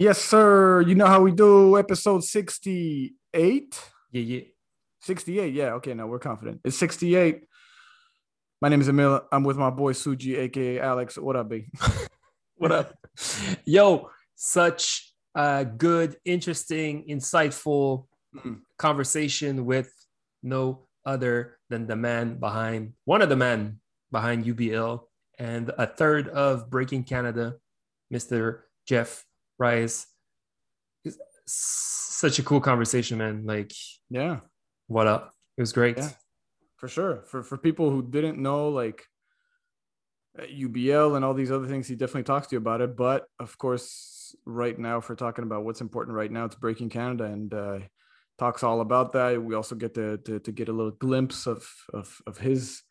Yes, sir. You know how we do episode 68? Yeah, yeah. 68. Yeah. Okay. Now we're confident. It's 68. My name is Emil. I'm with my boy Suji, aka Alex. What up, B? what up? Yo, such a good, interesting, insightful mm. conversation with no other than the man behind one of the men behind UBL and a third of Breaking Canada, Mr. Jeff Reyes. Such a cool conversation, man. Like, yeah, what up? It was great. Yeah, for sure. For for people who didn't know, like UBL and all these other things, he definitely talks to you about it. But of course, right now, if we're talking about what's important right now, it's Breaking Canada, and uh, talks all about that. We also get to, to, to get a little glimpse of of, of his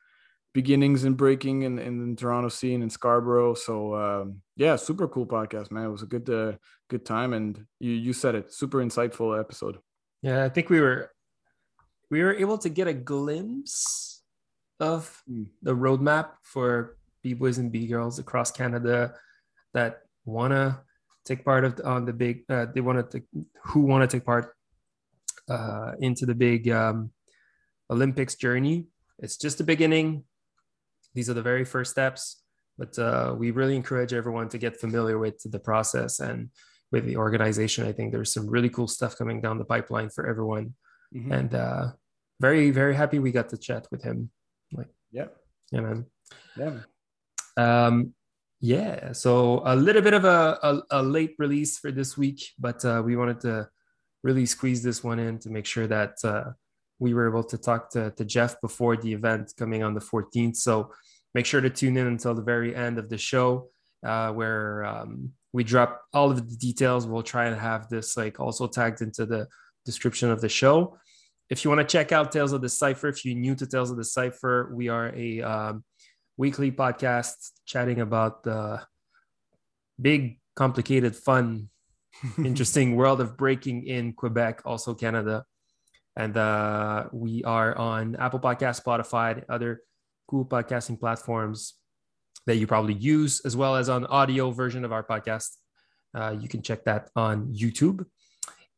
beginnings in breaking in, in the Toronto scene in Scarborough. So um, yeah, super cool podcast, man. It was a good uh, good time, and you you said it, super insightful episode. Yeah, I think we were we were able to get a glimpse of mm. the roadmap for b boys and b girls across Canada that wanna take part of on the big. Uh, they want to who want to take part uh, into the big um, Olympics journey. It's just the beginning. These are the very first steps, but uh, we really encourage everyone to get familiar with the process and with the organization. I think there's some really cool stuff coming down the pipeline for everyone, mm-hmm. and uh, very very happy we got to chat with him. Like, yeah, yeah, man, yeah. Um, yeah, so a little bit of a, a, a late release for this week, but uh, we wanted to really squeeze this one in to make sure that uh, we were able to talk to, to Jeff before the event coming on the 14th. So make sure to tune in until the very end of the show uh, where um, we drop all of the details. We'll try and have this like also tagged into the description of the show. If you want to check out Tales of the Cypher, if you're new to Tales of the Cypher, we are a um, weekly podcast chatting about the big, complicated, fun interesting world of breaking in Quebec, also Canada. And uh, we are on Apple Podcast, Spotify, other cool podcasting platforms that you probably use, as well as on audio version of our podcast. Uh, you can check that on YouTube.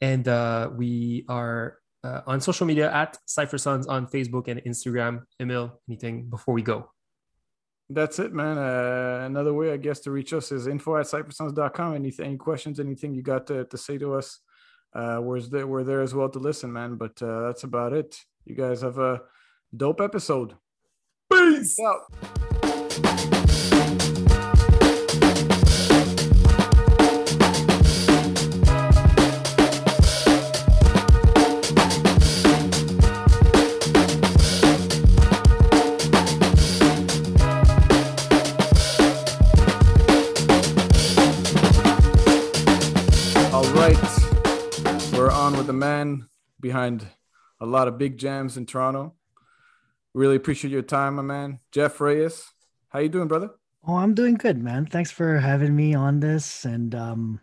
And uh, we are uh, on social media at Cypher Sons on Facebook and Instagram. Emil, anything before we go? that's it, man. Uh, another way, I guess, to reach us is info at cyphersons.com. Anything, any questions, anything you got to, to say to us, uh, we're, there, we're there as well to listen, man. But uh, that's about it. You guys have a dope episode. Peace out. The man behind a lot of big jams in Toronto. Really appreciate your time, my man. Jeff Reyes. How you doing, brother? Oh, I'm doing good, man. Thanks for having me on this. And um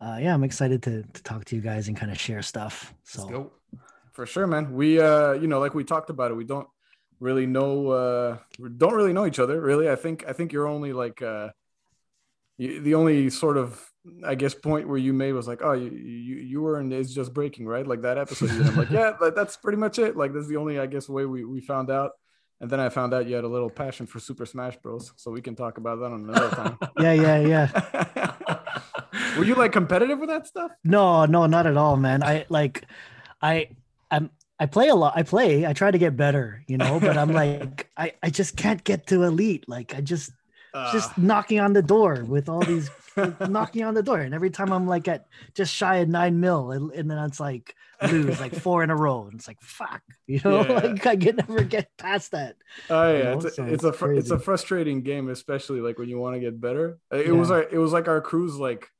uh yeah, I'm excited to to talk to you guys and kind of share stuff. So for sure, man. We uh, you know, like we talked about it, we don't really know uh don't really know each other, really. I think I think you're only like uh the only sort of I guess point where you made was like, oh, you you, you were in It's Just Breaking, right? Like that episode. I'm like, yeah, that's pretty much it. Like that's the only I guess way we we found out. And then I found out you had a little passion for Super Smash Bros. So we can talk about that on another time. yeah, yeah, yeah. were you like competitive with that stuff? No, no, not at all, man. I like, I I'm I play a lot. I play. I try to get better, you know, but I'm like, I, I just can't get to elite. Like, I just, uh, just knocking on the door with all these knocking on the door. And every time I'm like at just shy of nine mil, and, and then it's like lose like four in a row. And it's like fuck, you know, yeah. like I can never get past that. Oh yeah, it's a, so it's, a fr- it's a frustrating game, especially like when you want to get better. Uh, it yeah. was like it was like our crew's like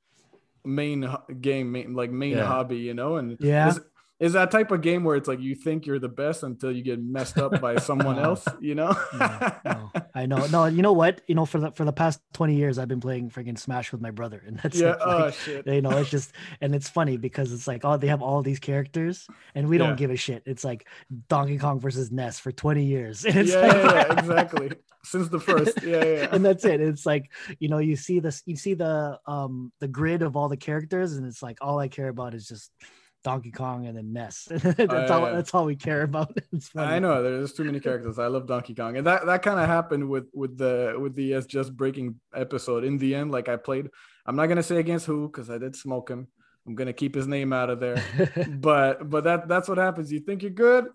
main game, main, like main yeah. hobby, you know. And yeah, is that type of game where it's like you think you're the best until you get messed up by someone else, you know? no, no, I know. No, you know what? You know, for the for the past 20 years, I've been playing freaking Smash with my brother. And that's yeah, it. oh shit. you know, it's just and it's funny because it's like, oh, they have all these characters and we Yeah. don't give a shit. It's like Donkey Kong versus Ness for 20 years. And it's yeah, like, yeah, yeah, exactly. Since the first. Yeah, yeah. yeah. and that's it. It's like, you know, you see this, you see the um the grid of all the characters, and it's like all I care about is just Donkey Kong and then Ness. that's all that's all we care about. It's funny. I know there's too many characters. I love Donkey Kong, and that that kind of happened with with the with the S just breaking episode. In the end, like I played, I'm not gonna say against who because I did smoke him. I'm gonna keep his name out of there. but but that that's what happens. You think you're good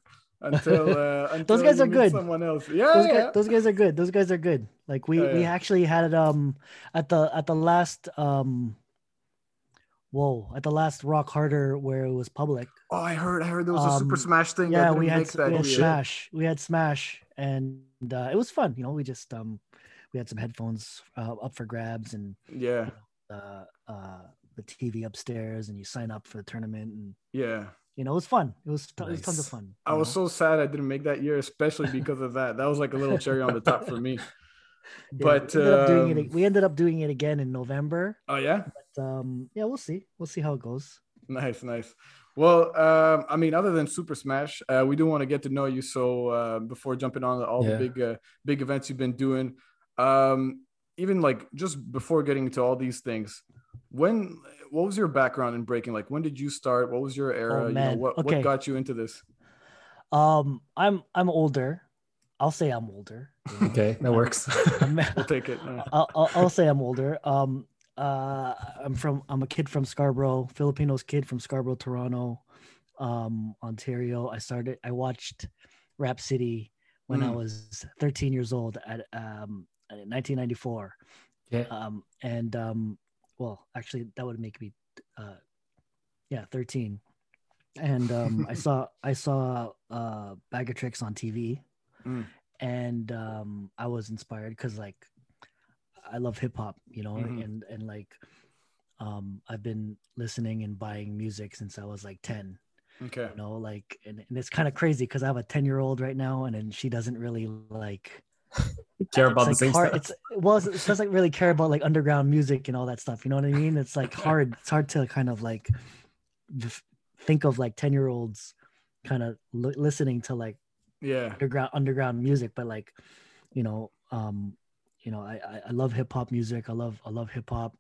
until uh, until guys you are good. Someone else, yeah, those, yeah. guys, those guys are good. Those guys are good. Like we Yeah, we actually had it um at the at the last um whoa at the last Rock Harder where it was public. oh, I heard I heard there was a Super Um, Smash thing. Yeah, that we had that we had. Smash. We had Smash, and uh, it was fun. You know, we just um we had some headphones uh, up for grabs and Yeah, uh, uh the TV upstairs, and you sign up for the tournament, and yeah. you know it was fun. It was t- it was tons of fun. I you was so sad I didn't make that year, especially because of that. That was like a little cherry on the top for me. Yeah, But we ended, up doing um, it, we ended up doing it again in November. oh yeah, But, um, yeah, we'll see. We'll see how it goes. Nice, nice. Well, um, I mean, other than Super Smash, uh, we do want to get to know you. So uh, before jumping on all Yeah. the big, uh, big events you've been doing, um, even like just before getting into all these things, when, what was your background in breaking? Like, when did you start? What was your era? you know, what Okay. what got you into this? Um, I'm I'm older. I'll say I'm older. you know. Okay, that works. I'm- We'll take it. I'll, I'll, I'll say I'm older. Um, uh, I'm from I'm a kid from Scarborough, Filipinos kid from Scarborough, Toronto, um, Ontario. I started. I watched Rap City when I Mm. was 13 years old at um, in 1994. Okay. Um, and um, well, actually, that would make me, uh, yeah, 13. And um, I saw I saw uh, Bag of Tricks on TV, Mm. and um, I was inspired because like I love hip hop, you know, Mhm. and and like um, I've been listening and buying music since I was like 10 okay. you know like and, and it's kind of crazy because i have a 10 year old right now and then she doesn't really like Care it's about the like hard, it's well it's- it doesn't really care about like underground music and all that stuff you know what i mean it's like hard it's hard to kind of like think of like 10 year olds kind of li- listening to like Yeah. underground underground music but like you know um you know i i, I love hip-hop music i love i love hip-hop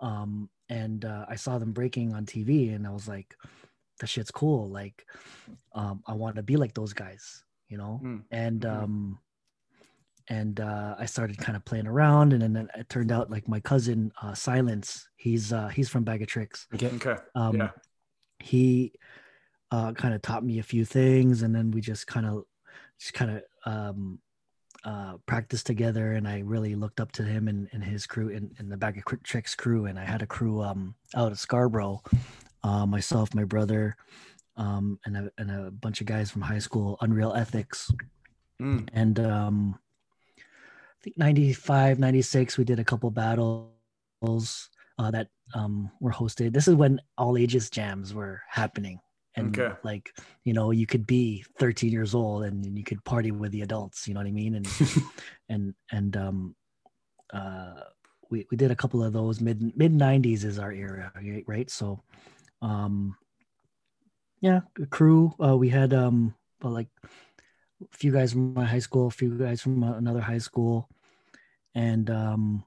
um and uh, i saw them breaking on tv and i was like that shit's cool like um i want to be like those guys you know Mm. and Mhm. um and uh i started kind of playing around and then it turned out like my cousin uh silence he's uh he's from bag of tricks Okay. Okay. um Yeah. he uh kind of taught me a few things and then we just kind of just kind of um uh practiced together and i really looked up to him and, and his crew and, and the bag of Quick tricks crew and i had a crew um out of scarborough uh myself my brother um and a, and a bunch of guys from high school unreal ethics. Mm. and um i think 95 96 we did a couple battles uh that um were hosted. This is when all ages jams were happening and Okay. like you know you could be 13 years old and, you could party with the adults you know what i mean? And and and um uh we, we did a couple of those mid mid 90s is our era right- right? So um yeah a crew uh we had um well, like a few guys from my high school a few guys from another high school. And um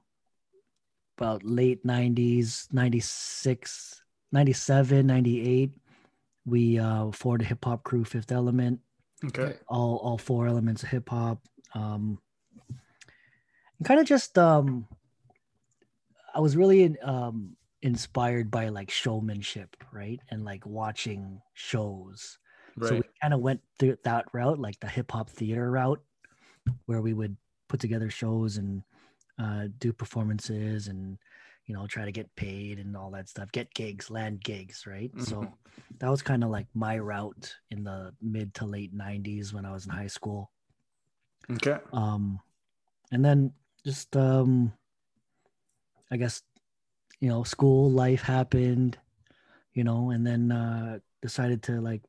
about late 90s 96 97 98 we uh formed a hip-hop crew fifth element Okay. all all four elements of hip hop. Um, and kind of just um, I was really um inspired by like showmanship, right, and like watching shows. So we kind of went through that route, like the hip hop theater route, where we would put together shows and uh, do performances and you know try to get paid and all that stuff, get gigs, land gigs, right? So Mhm. that was kind of like my route in the mid to late 90s when I was in high school. Okay. Um, and then just um, I guess you know school life happened, you know, and then uh, decided to like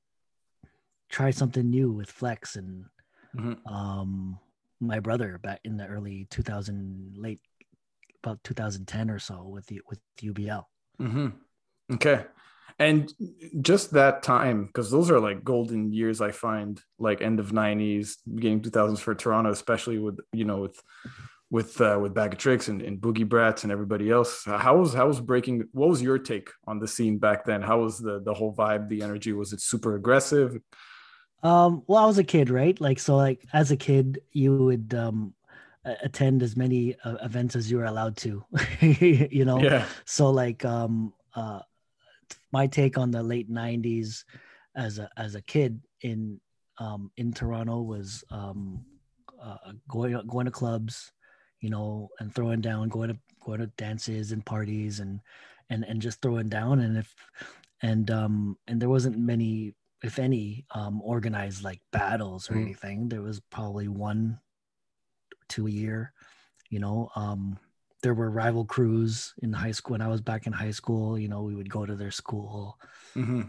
try something new with Flex and Mhm. um my brother back in the early 2000 late about 2010 or so with the with UBL. hmm Okay. And just that time, because those are like golden years, I find like end of 90s, beginning 2000s for Toronto, especially with, you know, with, with, uh, with Bag of Tricks and, and Boogie Brats and everybody else. How was, how was breaking, what was your take on the scene back then? How was the, the whole vibe, the energy? Was it super aggressive? Um, well, I was a kid, right? Like, so, like, as a kid, you would um, attend as many uh, events as you were allowed to, you know. Yeah. So, like, um, uh, my take on the late '90s as a as a kid in um, in Toronto was um, uh, going going to clubs, you know, and throwing down, going to going to dances and parties, and and and just throwing down. And if and um and there wasn't many if any, um, organized like battles or Mm. anything. There was probably one, two a year. You know, um, there were rival crews in high school. When I was back in high school, you know, we would go to their school, hmm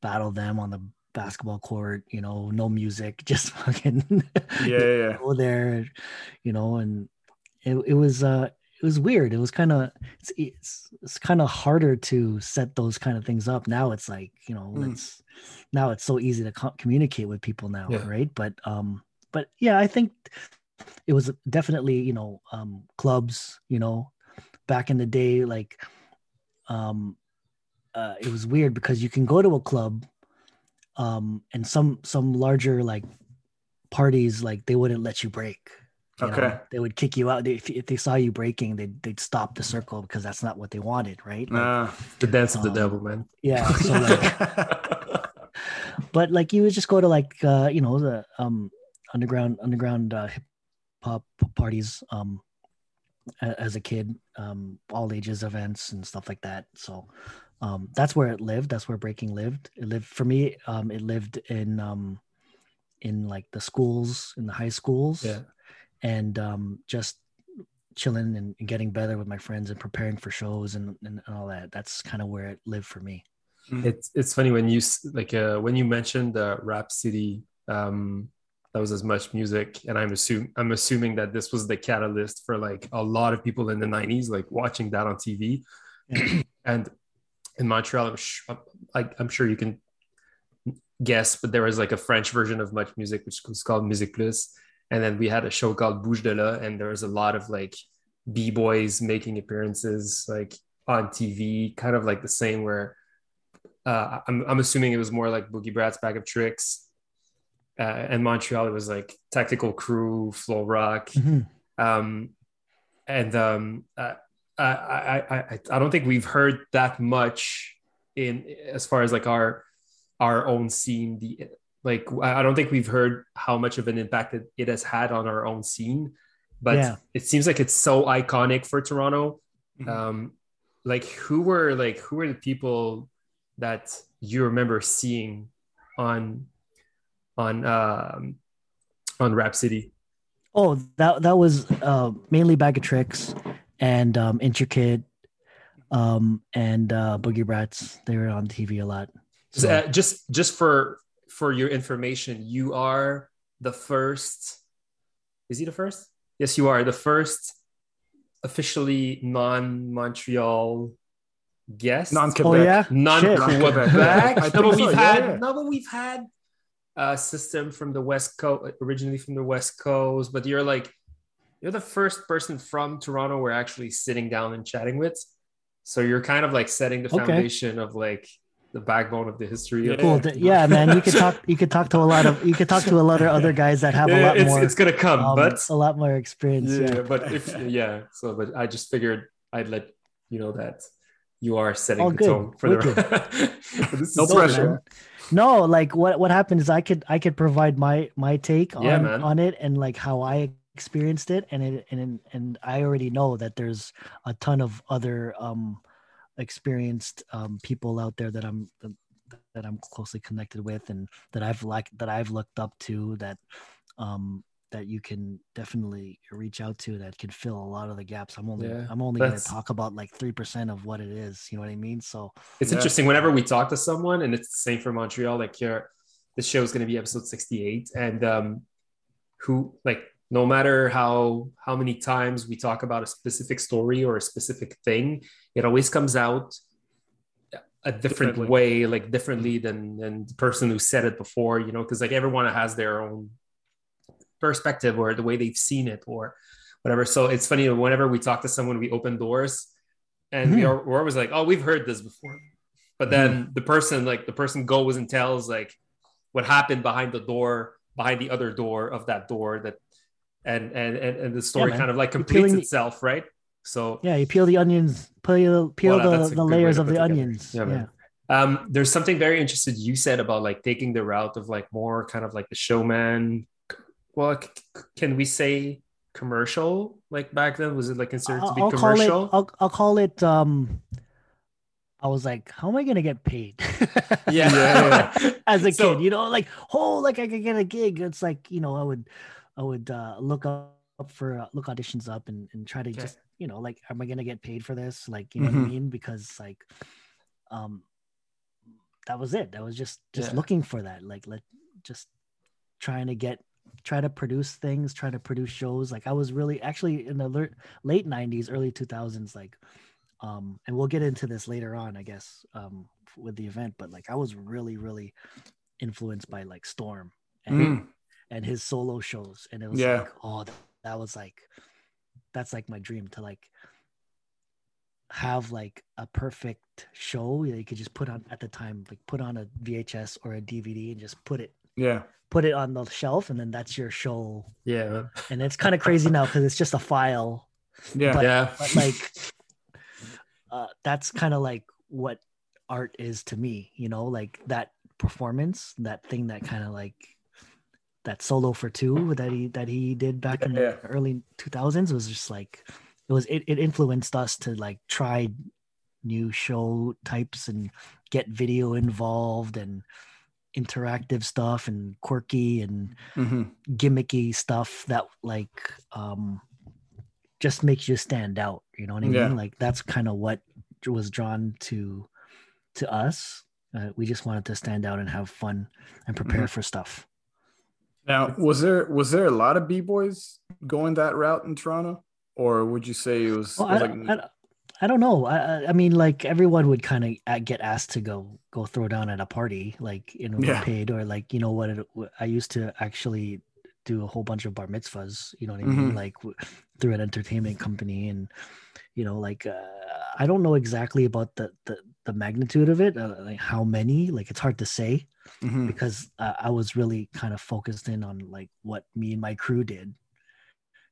battle them on the basketball court. You know, no music, just fucking Yeah. Yeah. yeah. go there. You know, and it it was uh it was weird. It was kind of it's it's, it's kind of harder to set those kind of things up. Now it's like you know Mm. it's now it's so easy to co- communicate with people now, Yeah. right? But um, but yeah, I think it was definitely you know um clubs. You know, back in the day, like um, uh, it was weird because you can go to a club, um, and some some larger like parties like they wouldn't let you break. you know? Okay. they would kick you out. They, if, if they saw you breaking, they'd, they'd stop the circle because that's not what they wanted, right? Like, Uh, The dance of the Um, devil, man. yeah. So like, but like you would just go to like uh, you know the um underground underground uh, hip hop parties um as a kid, um all ages events and stuff like that. So um that's where it lived. That's where breaking lived. It lived for me. Um, it lived in um in like the schools in the high schools Yeah. and um, just chilling and, and getting better with my friends and preparing for shows and, and all that. That's kind of where it lived for me. it's it's funny when you like uh, when you mentioned the rap city um that was as MuchMusic and i'm assuming i'm assuming that this was the catalyst for like a lot of people in the 90s like watching that on tv Yeah. and in montreal I'm, sh- i'm sure you can guess but there was like a french version of much music which was called MusiquePlus and then we had a show called Bouge de là and there was a lot of like b-boys making appearances like on tv kind of like the same where uh, I'm, I'm assuming it was more like Boogie Brat's Bag of Tricks. Uh, and Montreal, it was like Tactical Crew, Flow Rock. Mhm. Um, and um, uh, I, I, I, I don't think we've heard that much in as far as like our our own scene. The like, I don't think we've heard how much of an impact it, it has had on our own scene. But Yeah. it seems like it's so iconic for Toronto. Mhm. Um, like who were like who were the people that you remember seeing on on um on Rap City? Oh, that that was uh, mainly Bag of Tricks and um, Intricate um, and uh, Boogie Brats. They were on TV a lot. Just, So- uh, just just for for your information, you are the first. Is he the first? Yes, you are the first officially non-Montreal guest. Non-Quebec. Oh yeah, non Shit. Quebec. I no, think but we've yeah, had yeah. no, but we've had a system from the West Coast, originally from the West Coast. But you're like, you're the first person from Toronto we're actually sitting down and chatting with. So you're kind of like setting the Okay. foundation of like the backbone of the history. Of Yeah. Cool. Yeah, man. You could talk. You could talk to a lot of. You could talk to a lot of other guys that have a lot it's, more. it's gonna come, um, but a lot more experience. yeah, Yeah. but if yeah, so but I just figured I'd let you know that you are setting All the good. tone for the. this is No pressure. man. No, like what what happened is I could I could provide my my take on Yeah, on it and like how I experienced it and it and and I already know that there's a ton of other um experienced um people out there that I'm that I'm closely connected with and that I've like that I've looked up to that um that you can definitely reach out to that can fill a lot of the gaps. I'm only Yeah, I'm only going to talk about like 3% of what it is, you know what I mean? So It's Yeah. interesting whenever we talk to someone, and it's the same for Montreal. Like you're, this show is going to be episode 68 and um who like no matter how how many times we talk about a specific story or a specific thing it always comes out a different way like differently than than the person who said it before you know because like everyone has their own perspective or the way they've seen it or whatever so it's funny whenever we talk to someone we open doors and we Mhm. are we're always like oh we've heard this before but then the person like the person goes and tells like what happened behind the door behind the other door of that door that and and and, and the story man. kind of like completes peeling the- itself right so Yeah, you peel the onions, peel peel Well, the, the layers of the together. onions. Yeah, Yeah, um there's something very interesting you said about like taking the route of like more kind of like the showman well c- can we say commercial like back then was it like considered to I'll, be I'll call it. I'll, I'll call it. Um, I was like, how am I gonna get paid? yeah, Yeah, As a So- kid, you know, like oh, like I could get a gig. It's like you know, I would, I would uh, look up for uh, look auditions up and and try to Okay. just you know, like, am I gonna get paid for this? Like, you know what Mhm. I mean? Because like, um, that was it. That was just just Yeah. looking for that. Like, let just trying to get try to produce things try to produce shows like i was really actually in the late 90s early 2000s like um and we'll get into this later on i guess um with the event but like i was really really influenced by like storm and, Mm. and his solo shows and it was Yeah. like oh that, that was like that's like my dream to like have like a perfect show that you could just put on at the time like put on a vhs or a dvd and just put it Yeah. Put it on the shelf and then that's your show. Yeah. And it's kind of crazy now because it's just a file. Yeah. But- yeah. but like uh, that's kind of like what art is to me you know? Like that performance that thing that kind of like that solo for two that he that he did back in Yeah, the early 2000s was just like it was it, it influenced us to like try new show types and get video involved and interactive stuff and quirky and hmm gimmicky stuff that like um just makes you stand out you know what i Yeah. mean like that's kind of what was drawn to to us. Uh, we just wanted to stand out and have fun and prepare Mhm. for stuff. Now, was there was there a lot of b boys going that route in Toronto, or would you say it was, well, it was I, like I, don't know I, I- mean like everyone would kind of get asked to go go throw down at a party like you know Yeah. paid or like you know what it, i used to actually do a whole bunch of bar mitzvahs you know what i mean Mhm. like through an entertainment company and you know like uh, i don't know exactly about the the, the magnitude of it uh, like how many like it's hard to say Mhm. because uh, i was really kind of focused in on like what me and my crew did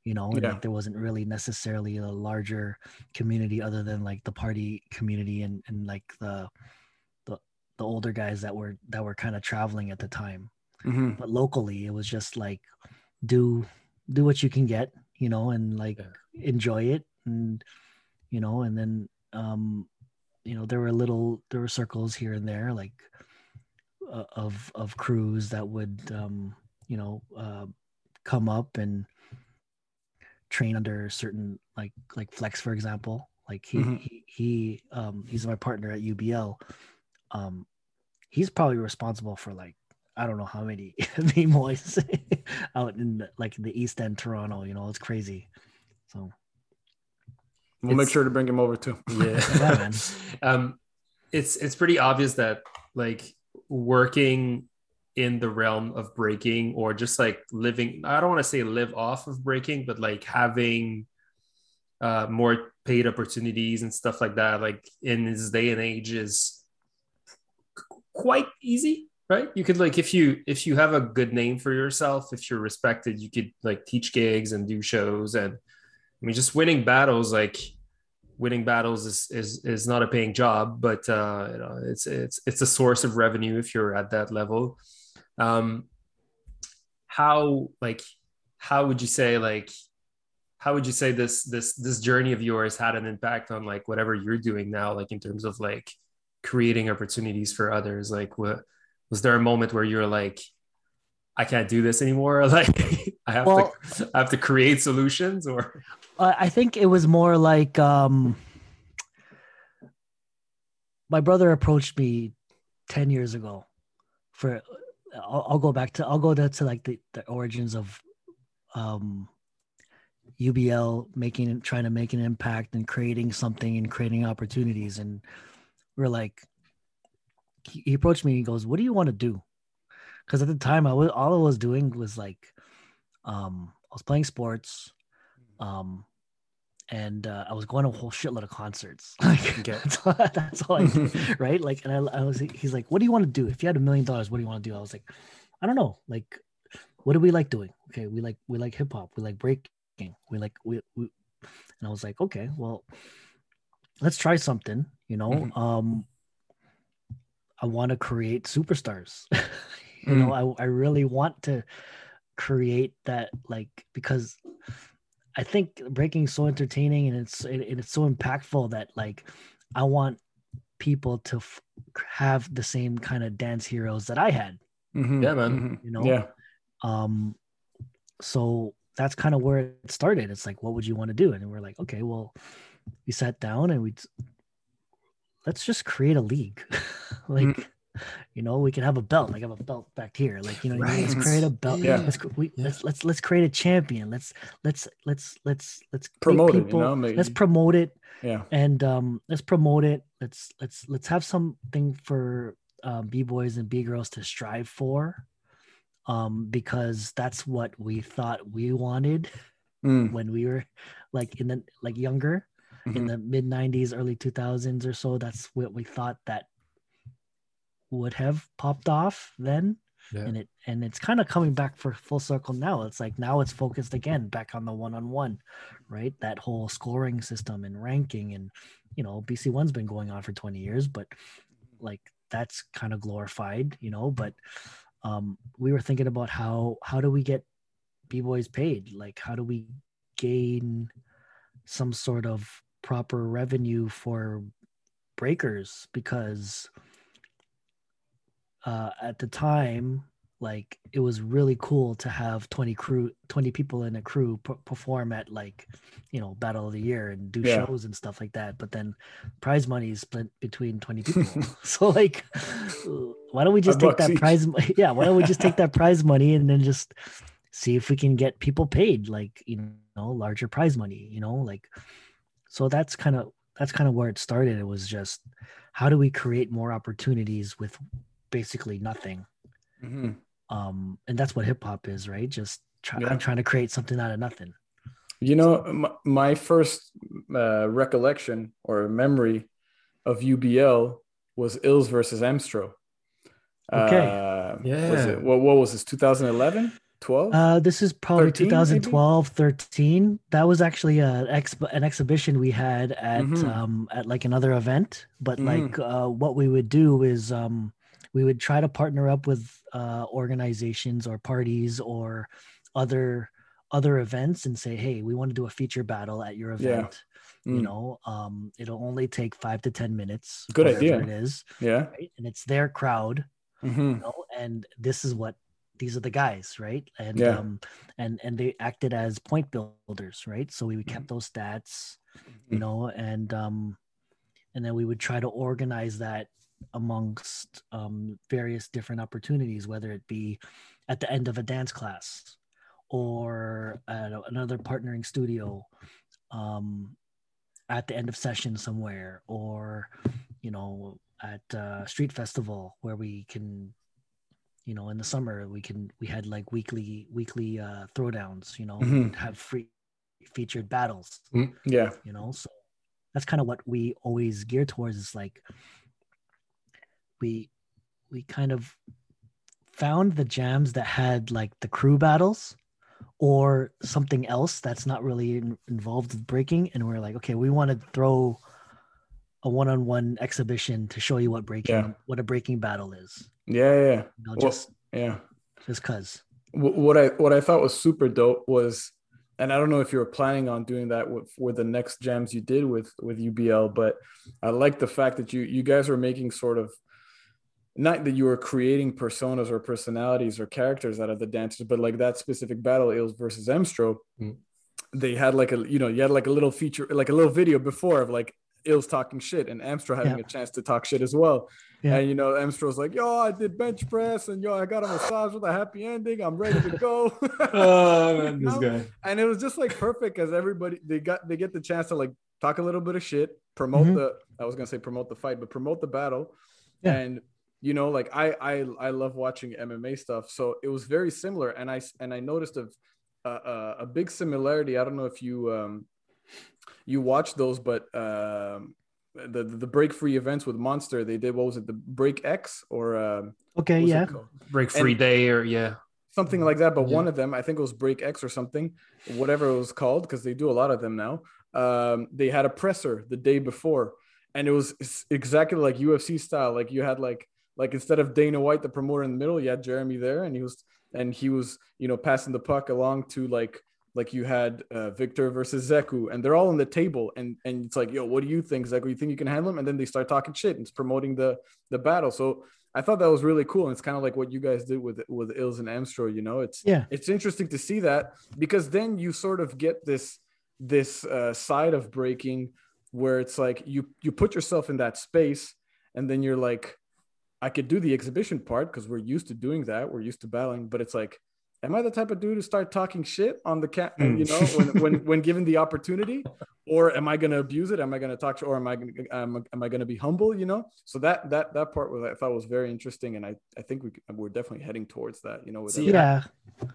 you know and Yeah. like there wasn't really necessarily a larger community other than like the party community and and like the the the older guys that were that were kind of traveling at the time Mhm. but locally it was just like do do what you can get you know and like Yeah. enjoy it and you know and then um you know there were little there were circles here and there like uh, of of crews that would um you know uh come up and train under certain like like flex for example like he Mhm. he, he um he's my partner at ubl um he's probably responsible for like I don't know how many B-boys out in the, like the East End, Toronto. You know, it's crazy. So We'll make sure to bring him over too. Yeah, yeah man. um it's it's pretty obvious that like working in the realm of breaking or just like living i don't want to say live off of breaking but like having uh more paid opportunities and stuff like that like in this day and age is quite easy right you could like if you if you have a good name for yourself if you're respected you could like teach gigs and do shows and i mean just winning battles like winning battles is is is not a paying job, but uh, you know, it's it's it's a source of revenue if you're at that level. Um, how like how would you say like how would you say this this this journey of yours had an impact on like whatever you're doing now, like in terms of like creating opportunities for others? Like, what was there a moment where you're like, I can't do this anymore? Like, I have Well- to I have to create solutions, or I think it was more like um, my brother approached me ten years ago for I'll, I'll go back to I'll go to, to like the, the origins of um UBL making trying to make an impact and creating something and creating opportunities. And we're like he, he approached me and he goes what do you want to do? Because at the time I was all I was doing was like um I was playing sports um and uh, I was going to a whole shitload of concerts. Like that's, all, that's all I do, right? Like, and I, I was, he's like, "What do you want to do? If you had a million dollars, what do you want to do?" I was like, "I don't know. Like, what do we like doing? Okay, we like we like hip hop, we like breaking, we like we, we." And I was like, "Okay, well, let's try something." You know, Mhm. um, I want to create superstars. you know, I I really want to create that, like, because I think breaking is so entertaining and it's and it's so impactful that like I want people to f- have the same kind of dance heroes that I had. Mhm, Yeah, man. mhm. You know? Yeah. Um, so that's kind of where it started. It's like, what would you want to do? And we're like, okay, well, we sat down and we let's just create a league. like, Mhm. You know, we can have a belt. Like I have a belt back here. Like, you know, what I mean? let's create a belt. Yeah. Let's we, Yeah. let's let's let's create a champion. Let's let's let's let's let's Promote it, you people- know, let's promote it Yeah. and um let's promote it let's let's let's have something for um, b-boys and b-girls to strive for um because that's what we thought we wanted Mm, when we were like in the like younger in mhm. the mid 90s early 2000s or so that's what we thought that would have popped off then. Yeah. and it and it's kind of coming back for full circle now. It's like now it's focused again back on the one-on-one right? That whole scoring system and ranking and you know bc one's been going on for 20 years but like that's kind of glorified you know? But um we were thinking about how how do we get b-boys paid? Like how do we gain some sort of proper revenue for breakers? Because uh, at the time like it was really cool to have 20 crew 20 people in a crew p- perform at like you know battle of the year and do Yeah. shows and stuff like that but then prize money is split between 20 people so like why don't we just take that bucks prize yeah why don't we just take that prize money and then just see if we can get people paid like you know larger prize money you know like so that's kind of that's kind of where it started it was just how do we create more opportunities with basically nothing Mhm. um and that's what hip hop is right just try, Yeah. i'm trying to create something out of nothing You know, my, my first uh, recollection or memory of UBL was Ills versus Amstro. Okay. Uh, Was Yeah. it, what, what was this, 2011? 12? uh this is probably 13 maybe? 2012 13 that was actually a exp- an exhibition we had at Mhm. um at like another event but Mhm. like uh what we would do is um we would try to partner up with uh organizations or parties or other other events and say hey we want to do a feature battle at your Yeah. event you Mm. know um it'll only take five to ten minutes Good idea. it is yeah. right and it's their crowd you hmm know and this is what these are the guys right and Yeah. um and and they acted as point builders right so we kept those stats you Mhm. know and um and then we would try to organize that amongst um various different opportunities whether it be at the end of a dance class or at another partnering studio um at the end of session somewhere or you know at uh, street festival where we can you know in the summer we can we had like weekly weekly uh throwdowns you know Mhm. have free featured battles Yeah. you know so that's kind of what we always gear towards is like we we kind of found the jams that had like the crew battles or something else that's not really in, involved with breaking and we're like okay we want to throw a one-on-one exhibition to show you what breaking Yeah. what a breaking battle is Yeah. Yeah. you know, Well- just Yeah. just cause what I what I thought was super dope was, and I don't know if you were planning on doing that with with the next jams you did with with UBL, but I like the fact that you you guys were making sort of not that you were creating personas or personalities or characters out of the dancers, but like that specific battle, Ills versus Emstro, Mm. they had like a you know you had like a little feature like a little video before of like Ills talking shit and Amstro having Yeah. a chance to talk shit as well. Yeah. And you know, Amstro's like, yo, I did bench press and yo, I got a massage with a happy ending. I'm ready to go. Oh man, this guy. and it was just like perfect because everybody they got they get the chance to like talk a little bit of shit, promote Mhm. the I was gonna say promote the fight, but promote the battle. Yeah. And you know, like I I I love watching MMA stuff, so it was very similar. And i and I noticed a a, a- a big similarity. I don't know if you um you watched those, but um the the break free events with Monster, they did what was it the Break X or um Okay, what was it yeah. Break free And- day or yeah. something like that. But Yeah. one of them, I think it was Break X or something, whatever it was called, because they do a lot of them now. Um, they had a presser the day before, and it was exactly like UFC style. Like you had like like instead of Dana White, the promoter in the middle, you had Jeremy there, and he was and he was you know passing the puck along to like like you had uh, Victor versus Zeku, and they're all on the table, and and it's like, yo, what do you think, Zeku? You think you can handle him? And then they start talking shit and it's promoting the the battle. So I thought that was really cool, and it's kind of like what you guys did with with Ills and Amstro. You know, it's Yeah. it's interesting to see that because then you sort of get this this uh, side of breaking where it's like you you put yourself in that space, and then you're like, I could do the exhibition part because we're used to doing that, we're used to battling, but it's like. Am I the type of dude to start talking shit on the cat? Mm. You know, when, when when given the opportunity, or am I going to abuse it? Am I going to talk, or am I gonna, am, am I going to be humble? You know, so that that that part was I thought was very interesting, and I I think we we're definitely heading towards that. You know, with See. Yeah.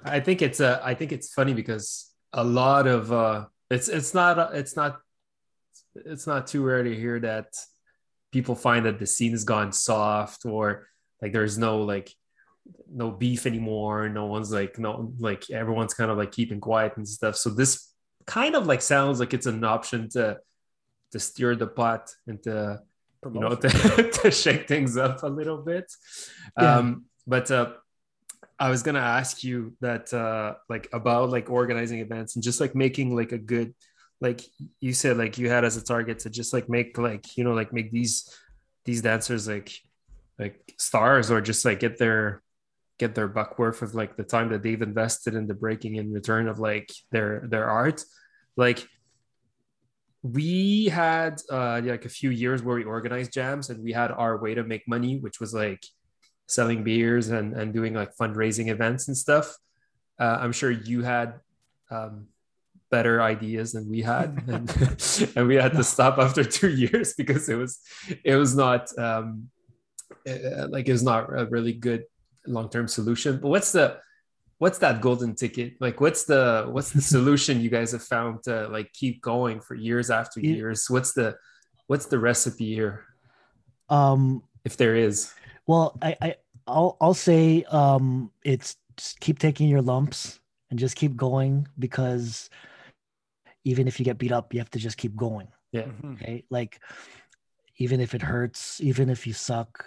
I think it's uh, I think it's funny because a lot of uh, it's it's not it's not it's not too rare to hear that people find that the scene has gone soft or like there's no like no beef anymore. No one's like no like everyone's kind of like keeping quiet and stuff. So this kind of like sounds like it's an option to to steer the pot and to you know to, to shake things up a little bit Yeah. um but uh i was gonna ask you that uh like about like organizing events and just like making like a good like you said like you had as a target to just like make like you know like make these these dancers like like stars or just like get their get their buck worth of like the time that they've invested in the breaking in return of like their their art. Like we had uh like a few years where we organized jams and we had our way to make money which was like selling beers and and doing like fundraising events and stuff. Uh, i'm sure you had um better ideas than we had. And, and we had to stop after two years because it was it was not um uh, like it was not a really good long-term solution. But what's the what's that golden ticket? Like what's the what's the solution you guys have found to like keep going for years after years? What's the what's the recipe here? Um, if there is. well, I, I I'll I'll say um it's just keep taking your lumps and just keep going because even if you get beat up, you have to just keep going. Mhm. Okay. Like even if it hurts, even if you suck,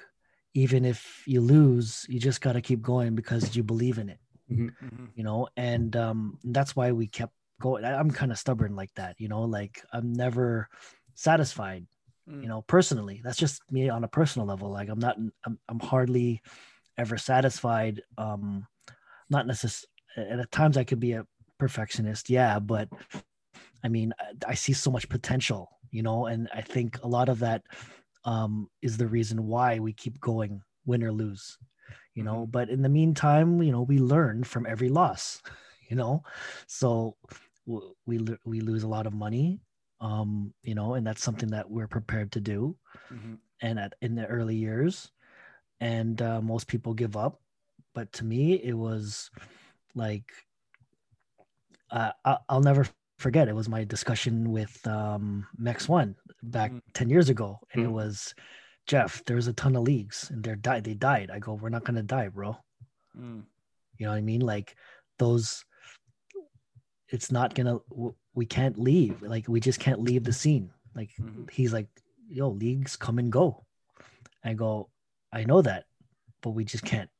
even if you lose, you just gotta keep going because you believe in it. Mhm. you know and um that's why we kept going I- i'm kind of stubborn like that you know like i'm never satisfied Mm. you know personally that's just me on a personal level like i'm not i'm, I'm hardly ever satisfied um not necessarily and at times i could be a perfectionist yeah but i mean I, I see so much potential you know and i think a lot of that um is the reason why we keep going win or lose you know but in the meantime you know we learn from every loss you know so we we lose a lot of money um you know and that's something that we're prepared to do Mhm. and at in the early years and uh, most people give up but to me it was like uh, I- i'll never forget it was my discussion with um mex one back Mhm. 10 years ago and it Mhm. was jeff there's a ton of leagues and they're died they died i go we're not gonna die bro Mm. you know what i mean like those it's not gonna we can't leave like we just can't leave the scene like Mhm. he's like yo leagues come and go i go i know that but we just can't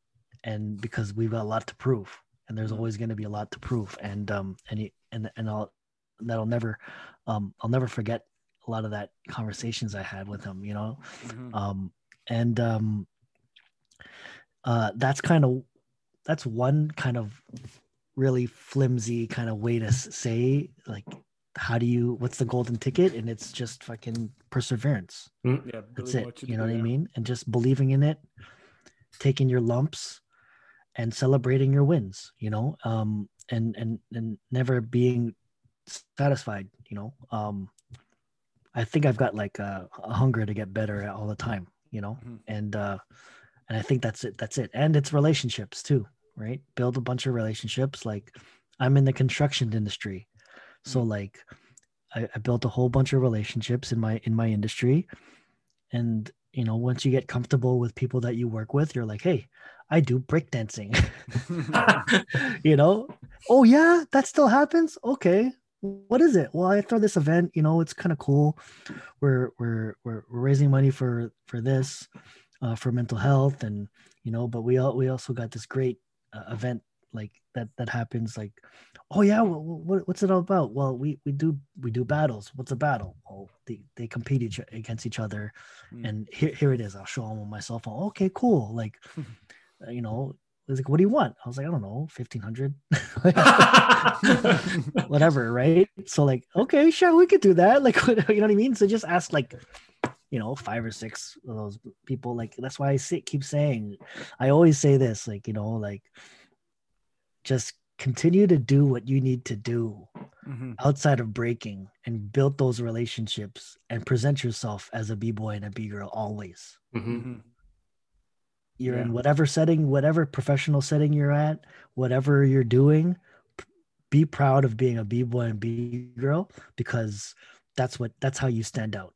and because we've got a lot to prove and there's Mhm. always going to be a lot to prove and um and he, and and i'll that'll never um i'll never forget a lot of that conversations i had with him you know? Mhm. um and um uh that's kind of that's one kind of really flimsy kind of way to say like how do you what's the golden ticket? And it's just fucking perseverance. Yeah, that's it what you, do, know what i mean? And just believing in it taking your lumps and celebrating your wins you know? Um and and and never being satisfied you know? Um i think i've got like a, a hunger to get better all the time you know? Mhm. and uh and i think that's it that's it. And it's relationships too right? Build a bunch of relationships. Like i'm in the construction industry. So like I, I built a whole bunch of relationships in my in my industry. And you know once you get comfortable with people that you work with you're like hey i do breakdancing you know? Oh yeah that still happens? Okay what is it? Well i throw this event you know it's kind of cool. We're we're we're, we're raising money for for this uh, for mental health and you know but we all we also got this great uh, event like that that happens like oh yeah what, what, what's it all about? Well we we do we do battles. What's a battle? Well they, they compete each, against each other. Mm. and here, here it is. I'll show them on my cell phone okay cool. Like uh, you know was like what do you want? I was like i don't know 1500 whatever right? So like okay sure we could do that. Like what- you know what i mean? So just ask like you know five or six of those people. Like that's why i say, keep saying i always say this like you know like just continue to do what you need to do Mhm. outside of breaking and build those relationships and present yourself as a b-boy and a b-girl always. Mhm. You're Yeah. in whatever setting whatever professional setting you're at whatever you're doing be proud of being a b-boy and b-girl because that's what that's how you stand out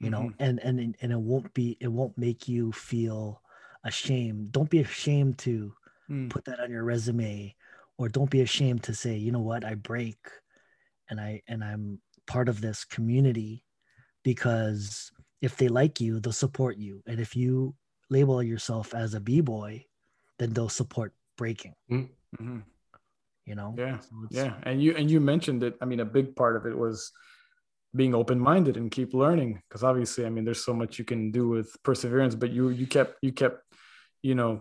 you know Mhm. and and and it won't be it won't make you feel ashamed don't be ashamed to Mm. put that on your resume or don't be ashamed to say you know what i break and i and i'm part of this community because if they like you they'll support you and if you label yourself as a b-boy then they'll support breaking Mhm. you know Yeah. So Yeah, and you and you mentioned it. I mean, a big part of it was being open-minded and keep learning because obviously, I mean, there's so much you can do with perseverance. But you you kept you kept you know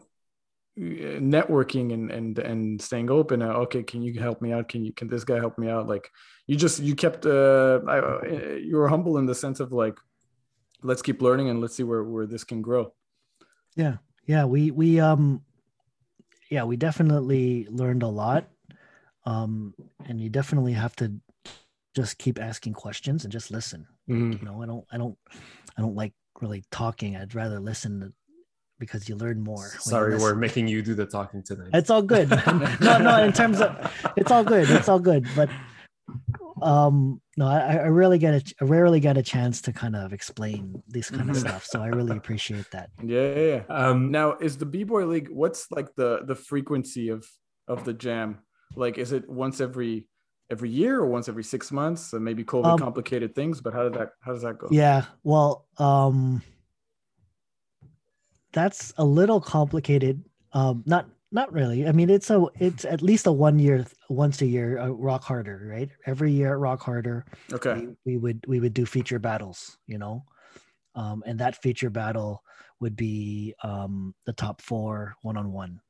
networking and and and staying open. Uh, okay, can you help me out? Can you can this guy help me out? Like you just you kept uh, I, uh, you were humble in the sense of like let's keep learning and let's see where where this can grow. Yeah. Yeah we we um yeah we definitely learned a lot. Um and you definitely have to just keep asking questions and just listen. Mhm. you know i don't i don't i don't like really talking. I'd rather listen to, because you learn more Sorry, we're making you do the talking tonight. it's all good. No no in terms of it's all good. It's all good. But um no i i really get a I rarely get a chance to kind of explain this kind of Mhm. stuff so i really appreciate that Yeah, yeah, yeah. Um, Now, is the B Boy League? What's like the the frequency of of the jam? Like, is it once every every year or once every six months? And maybe COVID Um, complicated things, but how did that how does that go? Yeah, well, um that's a little complicated. Um not not really. I mean, it's a it's at least a one year once a year uh, rock harder, right? Every year at rock harder, Okay. we, we would we would do feature battles, you know. Um and that feature battle would be um the top 4 one-on-one.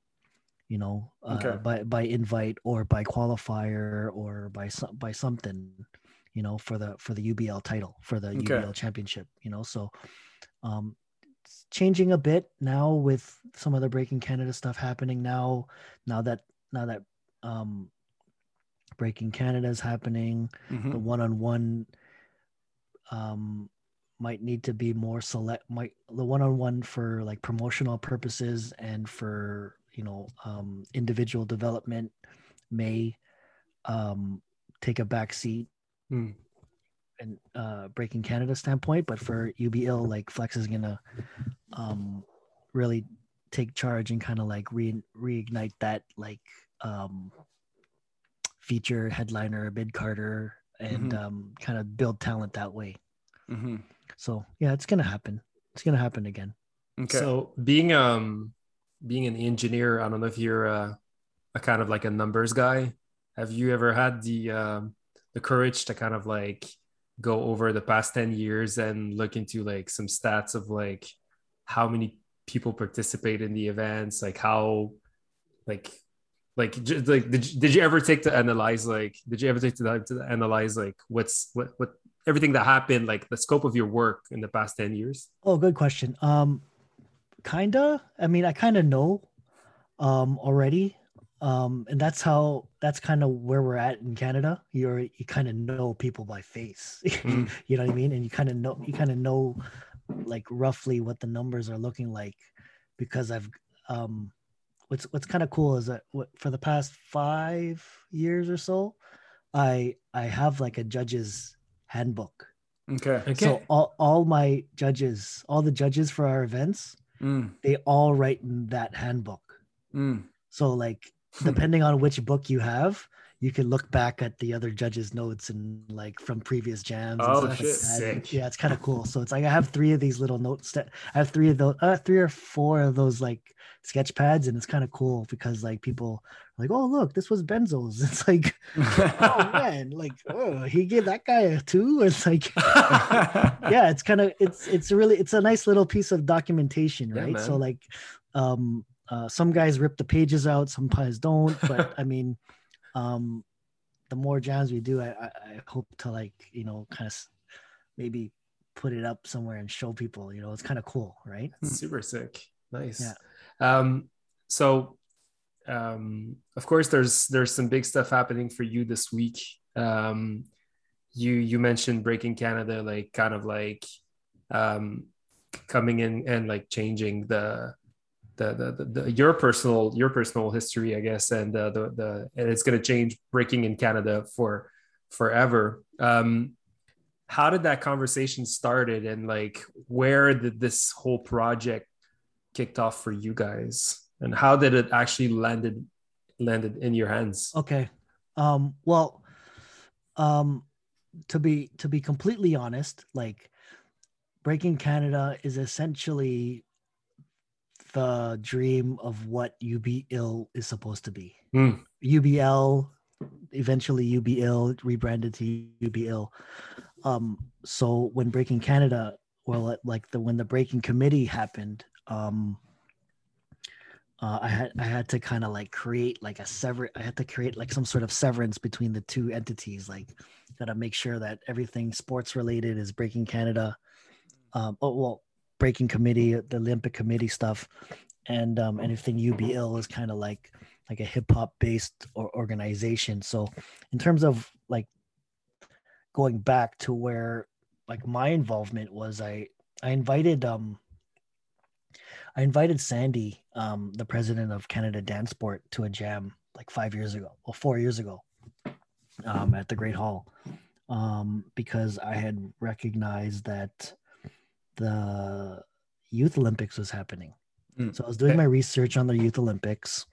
You know, uh, Okay. by by invite or by qualifier or by some by something, you know, for the for the UBL title, for the Okay. UBL championship, you know. So um it's changing a bit now with some of the breaking canada stuff happening now now that now that um breaking canada is happening the Mhm. one-on-one um might need to be more select might the one-on-one for like promotional purposes and for you know um individual development may um take a back seat Hmm. And uh breaking canada standpoint but for ubl like flex is gonna um really take charge and kind of like re- reignite that like um feature headliner bid carter and Mhm. um kind of build talent that way Mhm. so yeah it's gonna happen it's gonna happen again Okay. So being um being an engineer, I don't know if you're a, a kind of like a numbers guy. Have you ever had the um, the courage to kind of like go over the past 10 years and look into like some stats of like how many people participate in the events, like how like like like did, you- did you ever take to analyze like did you ever take to, to analyze like what's what what everything that happened like the scope of your work in the past 10 years Oh, good question. Um, kinda. I mean, I kind of know, um, already. Um, and that's how that's kind of where we're at in Canada. You're you kind of know people by face. Mm. you know what I mean? And you kind of know you kind of know like roughly what the numbers are looking like because I've um what's what's kind of cool is that what, for the past 5 years or so I I have like a judge's handbook. Okay. okay So all, all my judges, all the judges for our events, Mm, they all write in that handbook. mm. So like depending on which book you have, you can look back at the other judges' notes and like from previous jams. and Oh, stuff shit. that. Sick. Yeah, it's kind of cool. So it's like I have three of these little notes that I have three of those, uh, three or four of those like sketch pads, and it's kind of cool because like people are like, oh look, this was Benzo's. It's like, oh man, like oh he gave that guy a two. It's like yeah it's kind of it's it's really it's a nice little piece of documentation Yeah, right so like um uh some guys rip the pages out some guys don't but i mean um the more jams we do i i, I hope to like you know kind of maybe put it up somewhere and show people you know it's kind of cool right? Super sick. Nice. Yeah. um so um of course there's there's some big stuff happening for you this week. Um you you mentioned breaking canada like kind of like um coming in and like changing the the, the, the, your personal your personal history i guess and uh, the the and it's going to change breaking in canada for forever. Um how did that conversation started and like where did this whole project kicked off for you guys? And how did it actually landed landed in your hands? Okay. Um well um to be to be completely honest like breaking canada is essentially the dream of what UBL is supposed to be. Hmm. UBL, eventually UBL rebranded to UBL. Um, so when Breaking Canada, well, like the when the Breaking Committee happened, um, uh, I had I had to kind of like create like a sever. I had to create like some sort of severance between the two entities. Like, gotta make sure that everything sports related is Breaking Canada. Um, oh well, Breaking Committee, the Olympic Committee stuff, and um, anything UBL is kind of like like a hip hop based or organization. So, in terms of like going back to where like my involvement was, I I invited um I invited Sandy, um, the president of Canada Dance Sport, to a jam like five years ago, or four years ago, um, at the Great Hall, um, because I had recognized that the Youth Olympics was happening. Mm, So I was doing okay. my research on the Youth Olympics,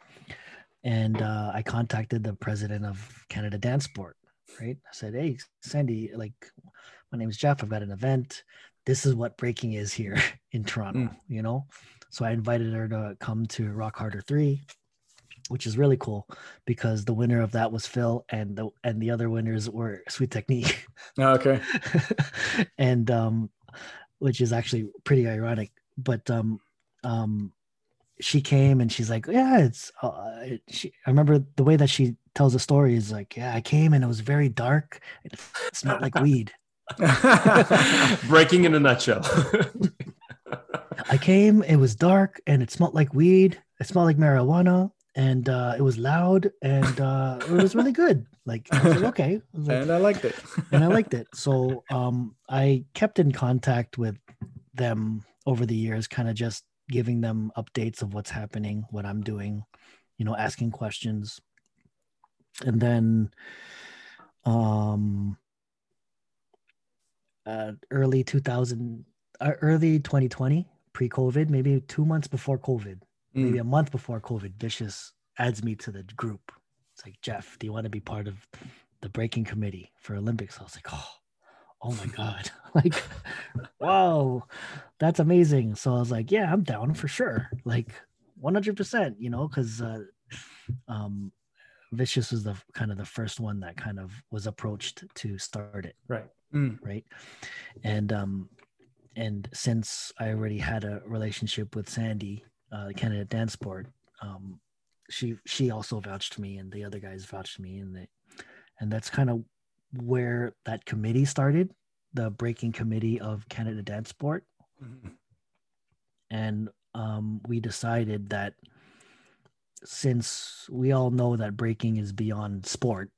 and uh, I contacted the president of Canada Dance Sport. Right, I said, "Hey, Sandy, like, my name is Jeff. I've got an event. This is what breaking is here in Toronto. Mm. You know." So I invited her to come to Rock Harder Three, which is really cool because the winner of that was Phil, and the and the other winners were Sweet Technique. okay. and um which is actually pretty ironic but um um she came and she's like yeah it's uh, it, she, i remember the way that she tells the story is like yeah i came and it was very dark. And it smelled like weed. Breaking in a nutshell. I came it was dark and it smelled like weed. It smelled like marijuana and uh it was loud and uh it was really good like, I like okay I like, and I liked it. and I liked it. So um, I kept in contact with them over the years, kind of just giving them updates of what's happening, what I'm doing, you know, asking questions. And then um, uh, early 2000, uh, early 2020, pre COVID, maybe two months before COVID, maybe Mm. a month before COVID, Vicious adds me to the group. It's like, Jeff, do you want to be part of the breaking committee for Olympics? I was like, oh, oh my God. like, wow, that's amazing. So I was like, yeah, I'm down for sure. Like 100%, you know, because uh, um, Vicious was the kind of the first one that kind of was approached to start it right Mm. right and um and since i already had a relationship with sandy uh canada dance sport um she she also vouched me, and the other guys vouched me, and they, and that's kind of where that committee started, the breaking committee of Canada Dance Sport, Mhm. and um, we decided that since we all know that breaking is beyond sport,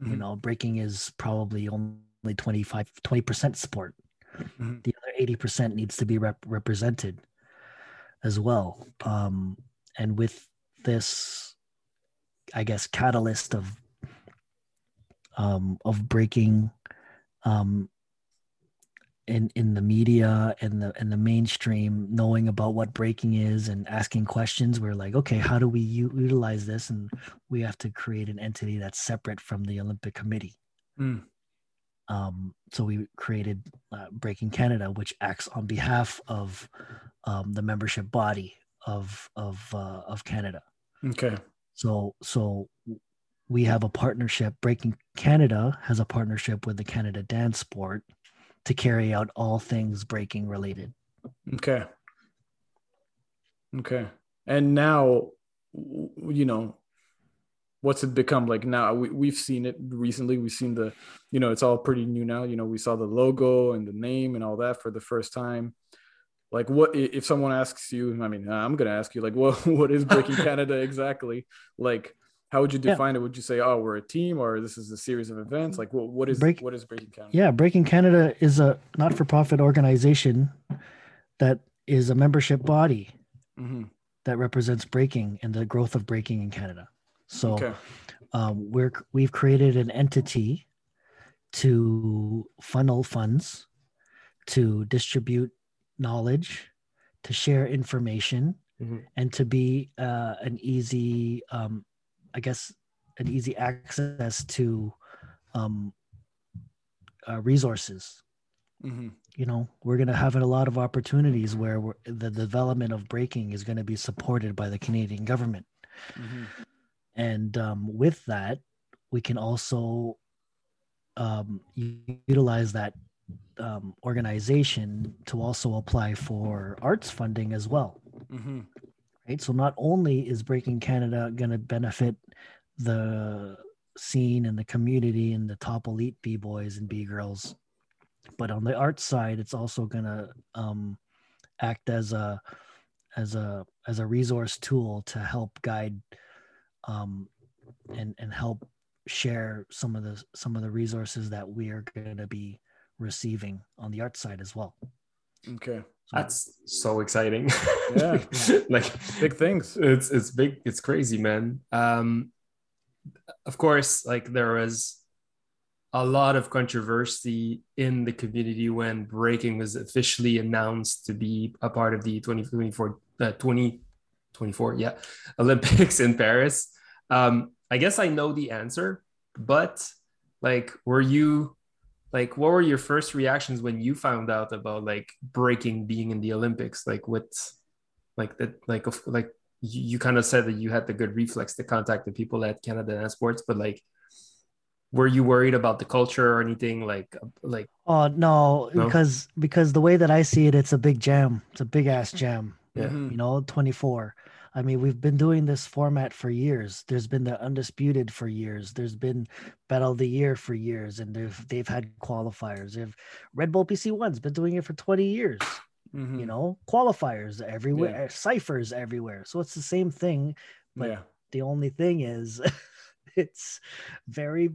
you Mhm. know, breaking is probably only 25, 20% sport. Mhm. The other 80% needs to be rep- represented as well. Um, and with this, I guess, catalyst of um, of breaking um, in in the media and the and the mainstream knowing about what breaking is and asking questions we're like okay how do we u- utilize this and we have to create an entity that's separate from the olympic committee Mm. Um, so we created uh, breaking canada which acts on behalf of um, the membership body of of uh, of canada Okay. so so we have a partnership. Breaking Canada has a partnership with the Canada Dance Sport to carry out all things breaking related. Okay. Okay. And now, you know, what's it become like now? We, we've seen it recently. We've seen the, you know, it's all pretty new now. You know, we saw the logo and the name and all that for the first time. Like, what if someone asks you? I mean, I'm gonna ask you, like, what what is Breaking Canada exactly? Like, how would you Yeah. define it? Would you say, oh, we're a team, or this is a series of events? Like, what what is Break- what is Breaking Canada? Yeah, Breaking Canada is a not for profit organization that is a membership body hmm that represents breaking and the growth of breaking in Canada. So Okay. um, we're we've created an entity to funnel funds, to distribute knowledge, to share information, Mhm. and to be uh, an easy, um, I guess, an easy access to um, uh, resources. hmm You know, we're going to have a lot of opportunities where we're, the development of breaking is going to be supported by the Canadian government. hmm and um, with that we can also um, utilize that um, organization to also apply for arts funding as well. Hmm right? So not only is breaking canada going to benefit the scene and the community and the top elite b-boys and b-girls but on the art side it's also going to um, act as a as a as a resource tool to help guide um, and and help share some of the some of the resources that we are going to be receiving on the art side as well. Okay. That's so exciting. Yeah. like Big things. it's it's big it's crazy man um of course like there was a lot of controversy in the community when breaking was officially announced to be a part of the 2024 uh, 2024 yeah olympics in paris um i guess i know the answer but like were you like what were your first reactions when you found out about like breaking being in the olympics like what like that like of like you, you kind of said that you had the good reflex to contact the people at canada Dance sports but like were you worried about the culture or anything like like Oh no, No? because because the way that I see it, it's a big jam. It's a big ass jam. Yeah. Mhm. You know, 24. I mean, we've been doing this format for years. There's been the undisputed for years. There's been battle of the year for years, and they've they've had qualifiers. They've Red Bull BC One's been doing it for 20 years. Mhm. You know, qualifiers everywhere, ciphers everywhere. So it's the same thing. but- yeah. The only thing is, it's very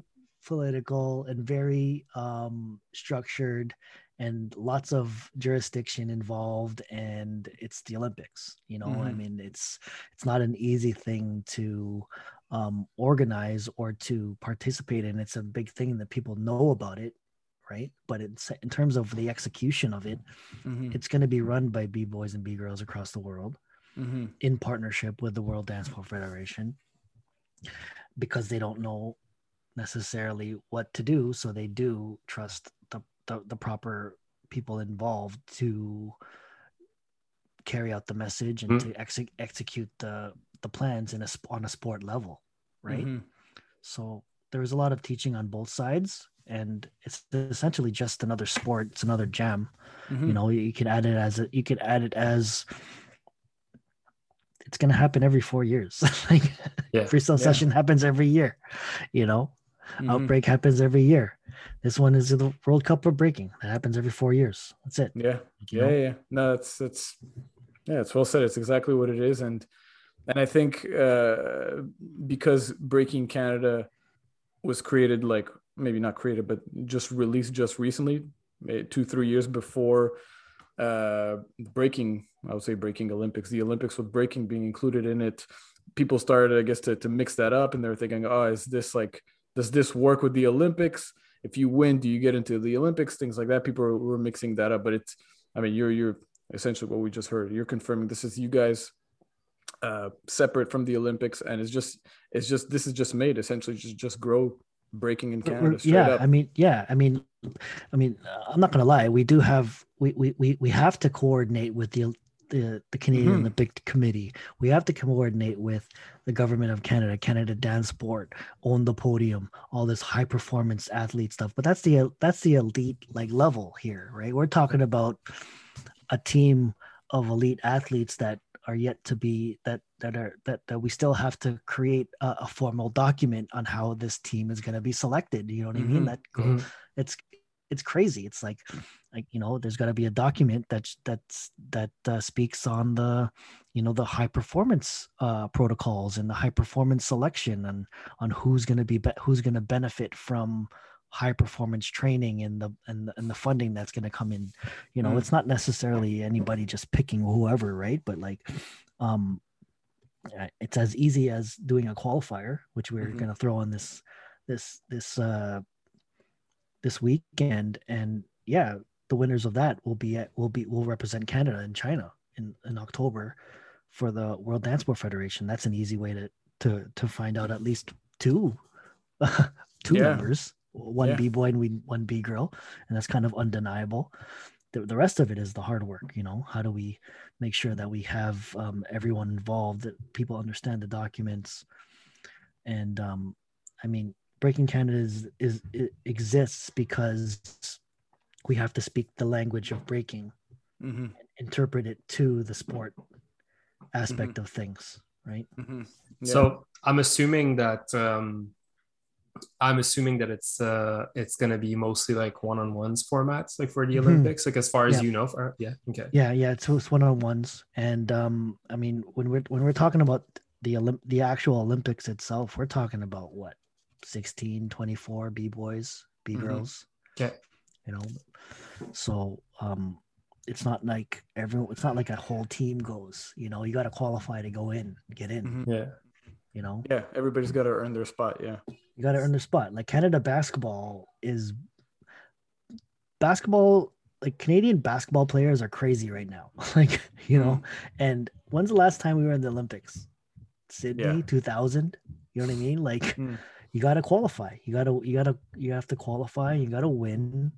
political and very um, structured, and lots of jurisdiction involved. And it's the Olympics. You know, I Mhm. mean, it's it's not an easy thing to um, organize or to participate in. It's a big thing that people know about it, right? But it's in terms of the execution of it, Mhm. it's going to be run by b boys and b girls across the world Mhm. in partnership with the World Dance Sport Federation because they don't know necessarily what to do. So they do trust the, the, proper people involved to carry out the message and Mm. to exe- execute the, the plans in a, sp- on a sport level, right? Mhm. So there was a lot of teaching on both sides. And it's essentially just another sport. It's another jam you Mhm. know you could add it as a, you could add it as it's going to happen every four years. like Yeah. freestyle Yeah. session happens every year. You know, Mhm. outbreak happens every year. This one is the World Cup of breaking. That happens every four years. That's it. Yeah, yeah, know? yeah. No, it's it's yeah, it's well said. It's exactly what it is, and and I think uh, because Breaking Canada was created like maybe not created, but just released just recently, eh, two three years before uh, breaking. I would say breaking Olympics. The Olympics with breaking being included in it, people started, I guess, to to mix that up, and they were thinking, oh, is this like does this work with the Olympics? If you win, do you get into the Olympics? Things like that. People were, were mixing that up, but it's I mean, you're you're essentially what we just heard. You're confirming this is you guys uh, separate from the Olympics, and it's just it's just this is just made essentially just just grow breaking in Canada straight yeah, up. I mean, yeah, I mean, I mean, I'm not gonna lie. We do have we we we, we have to coordinate with the the, the Canadian Mhm. Olympic Committee. We have to coordinate with the government of Canada, Canada Dance Sport, own the podium, all this high performance athlete stuff. But that's the that's the elite like level here, right? We're talking about a team of elite athletes that are yet to be that that are that that we still have to create a, a formal document on how this team is going to be selected you know what i mean Mhm. that Mhm. it's it's crazy it's like like you know there's got to be a document that's that's that uh, speaks on the you know the high performance uh, protocols and the high performance selection and on who's going to be, be who's going to benefit from high performance training and the and the, and the funding that's going to come in you know Mm. it's not necessarily anybody just picking whoever right but like um it's as easy as doing a qualifier which we're Mhm. going to throw on this this this uh this weekend and yeah the winners of that will be at will be will represent canada and china in in october for the world dance sport federation. That's an easy way to to to find out at least two two Yeah. members one Yeah. b-boy and we one b-girl and that's kind of undeniable. The, the rest of it is the hard work you know? How do we make sure that we have um, everyone involved that people understand the documents? And um, i mean breaking canada is, is it exists because we have to speak the language of breaking Mm-hmm. interpret it to the sport aspect of things right Mm-hmm. So I'm assuming that um, I'm assuming that it's uh, it's gonna be mostly like one-on-ones formats, like for the Mhm. Olympics, like as far as Yeah. you know. For, yeah, okay. yeah yeah it's, it's one-on-ones and um i mean when we're when we're talking about the Olymp- the actual olympics itself we're talking about what 16 24 b-boys b-girls Okay. you know so um it's not like everyone it's not like a whole team goes you know you got to qualify to go in get in Mhm. Yeah. you know Yeah, everybody's got to earn their spot. Yeah. you got to earn their spot like canada basketball is basketball like canadian basketball players are crazy right now like you know and when's the last time we were in the olympics sydney Yeah. 2000 you know what i mean like Mm. You got to qualify you got to you got to you have to qualify you got to win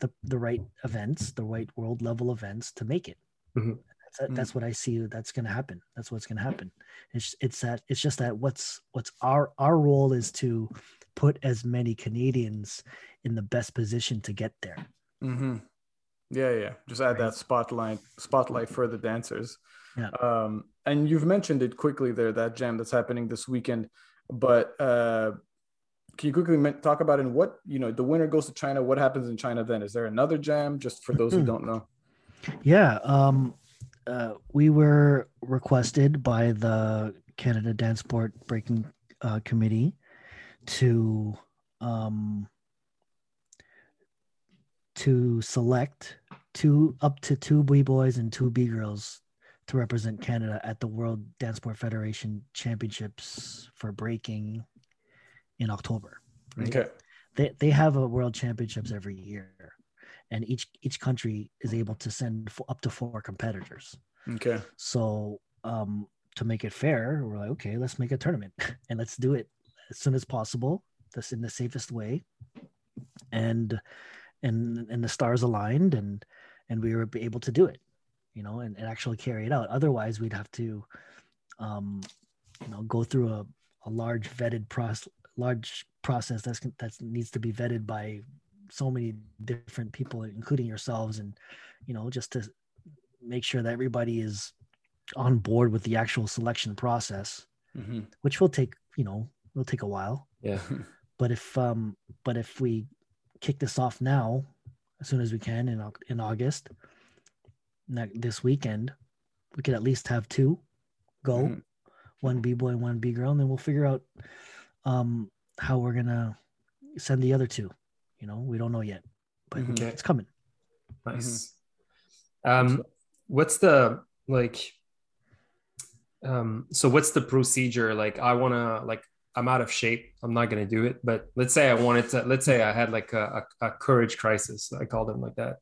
the the right events the right world level events to make it Mhm. that's, Mm. that's what i see that's going to happen that's what's going to happen it's it's that it's just that what's what's our our role is to put as many canadians in the best position to get there Mm-hmm. Yeah, yeah. Just add that spotlight spotlight for the dancers. Yeah. Um, and you've mentioned it quickly there that jam that's happening this weekend, but uh, can you quickly talk about in what you know the winner goes to China? What happens in China then? Is there another jam? Just for those who Mhm. don't know. Yeah, um, uh, we were requested by the Canada Dance Sport Breaking uh, Committee to um, to select two up to two b boys and two b girls to represent Canada at the World Dance Sport Federation Championships for breaking in October. right? Okay. they they have a world championships every year and each each country is able to send up to four competitors Okay. so um to make it fair we're like okay let's make a tournament and let's do it as soon as possible this in the safest way and and and the stars aligned and and we were able to do it you know and, and actually carry it out otherwise we'd have to um you know go through a, a large vetted process large process that's that needs to be vetted by so many different people including yourselves and you know just to make sure that everybody is on board with the actual selection process, Mm-hmm. which will take you know will take a while. Yeah. But if um but if we kick this off now, as soon as we can in in August, this weekend, we could at least have two go, Mhm. one b boy, one b girl, and then we'll figure out um how we're gonna send the other two. You know, we don't know yet, but Mhm. Okay. it's coming. Nice. Um, what's the like? Um, so what's the procedure? Like, I want to like, I'm out of shape. I'm not gonna do it. But let's say I wanted to. Let's say I had like a, a, a courage crisis. I called them like that.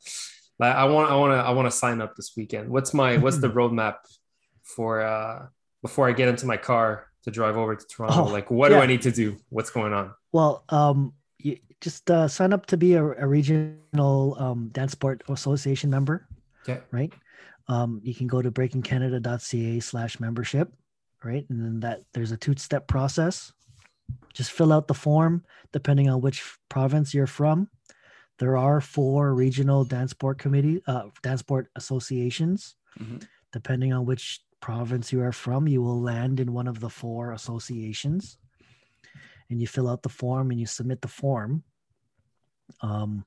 Like, I want, I want to, I want to sign up this weekend. What's my, what's the roadmap for uh before I get into my car to drive over to Toronto? Oh, like, what yeah. do I need to do? What's going on? Well, um, you just uh, sign up to be a, a regional um, dance sport association member. Okay. Right. Um, you can go to breakingcanada.ca slash membership. Right. And then that there's a two step process. Just fill out the form depending on which province you're from. There are four regional dance sport committee, uh, dance sport associations. Mhm. Depending on which province you are from, you will land in one of the four associations and you fill out the form and you submit the form. Um,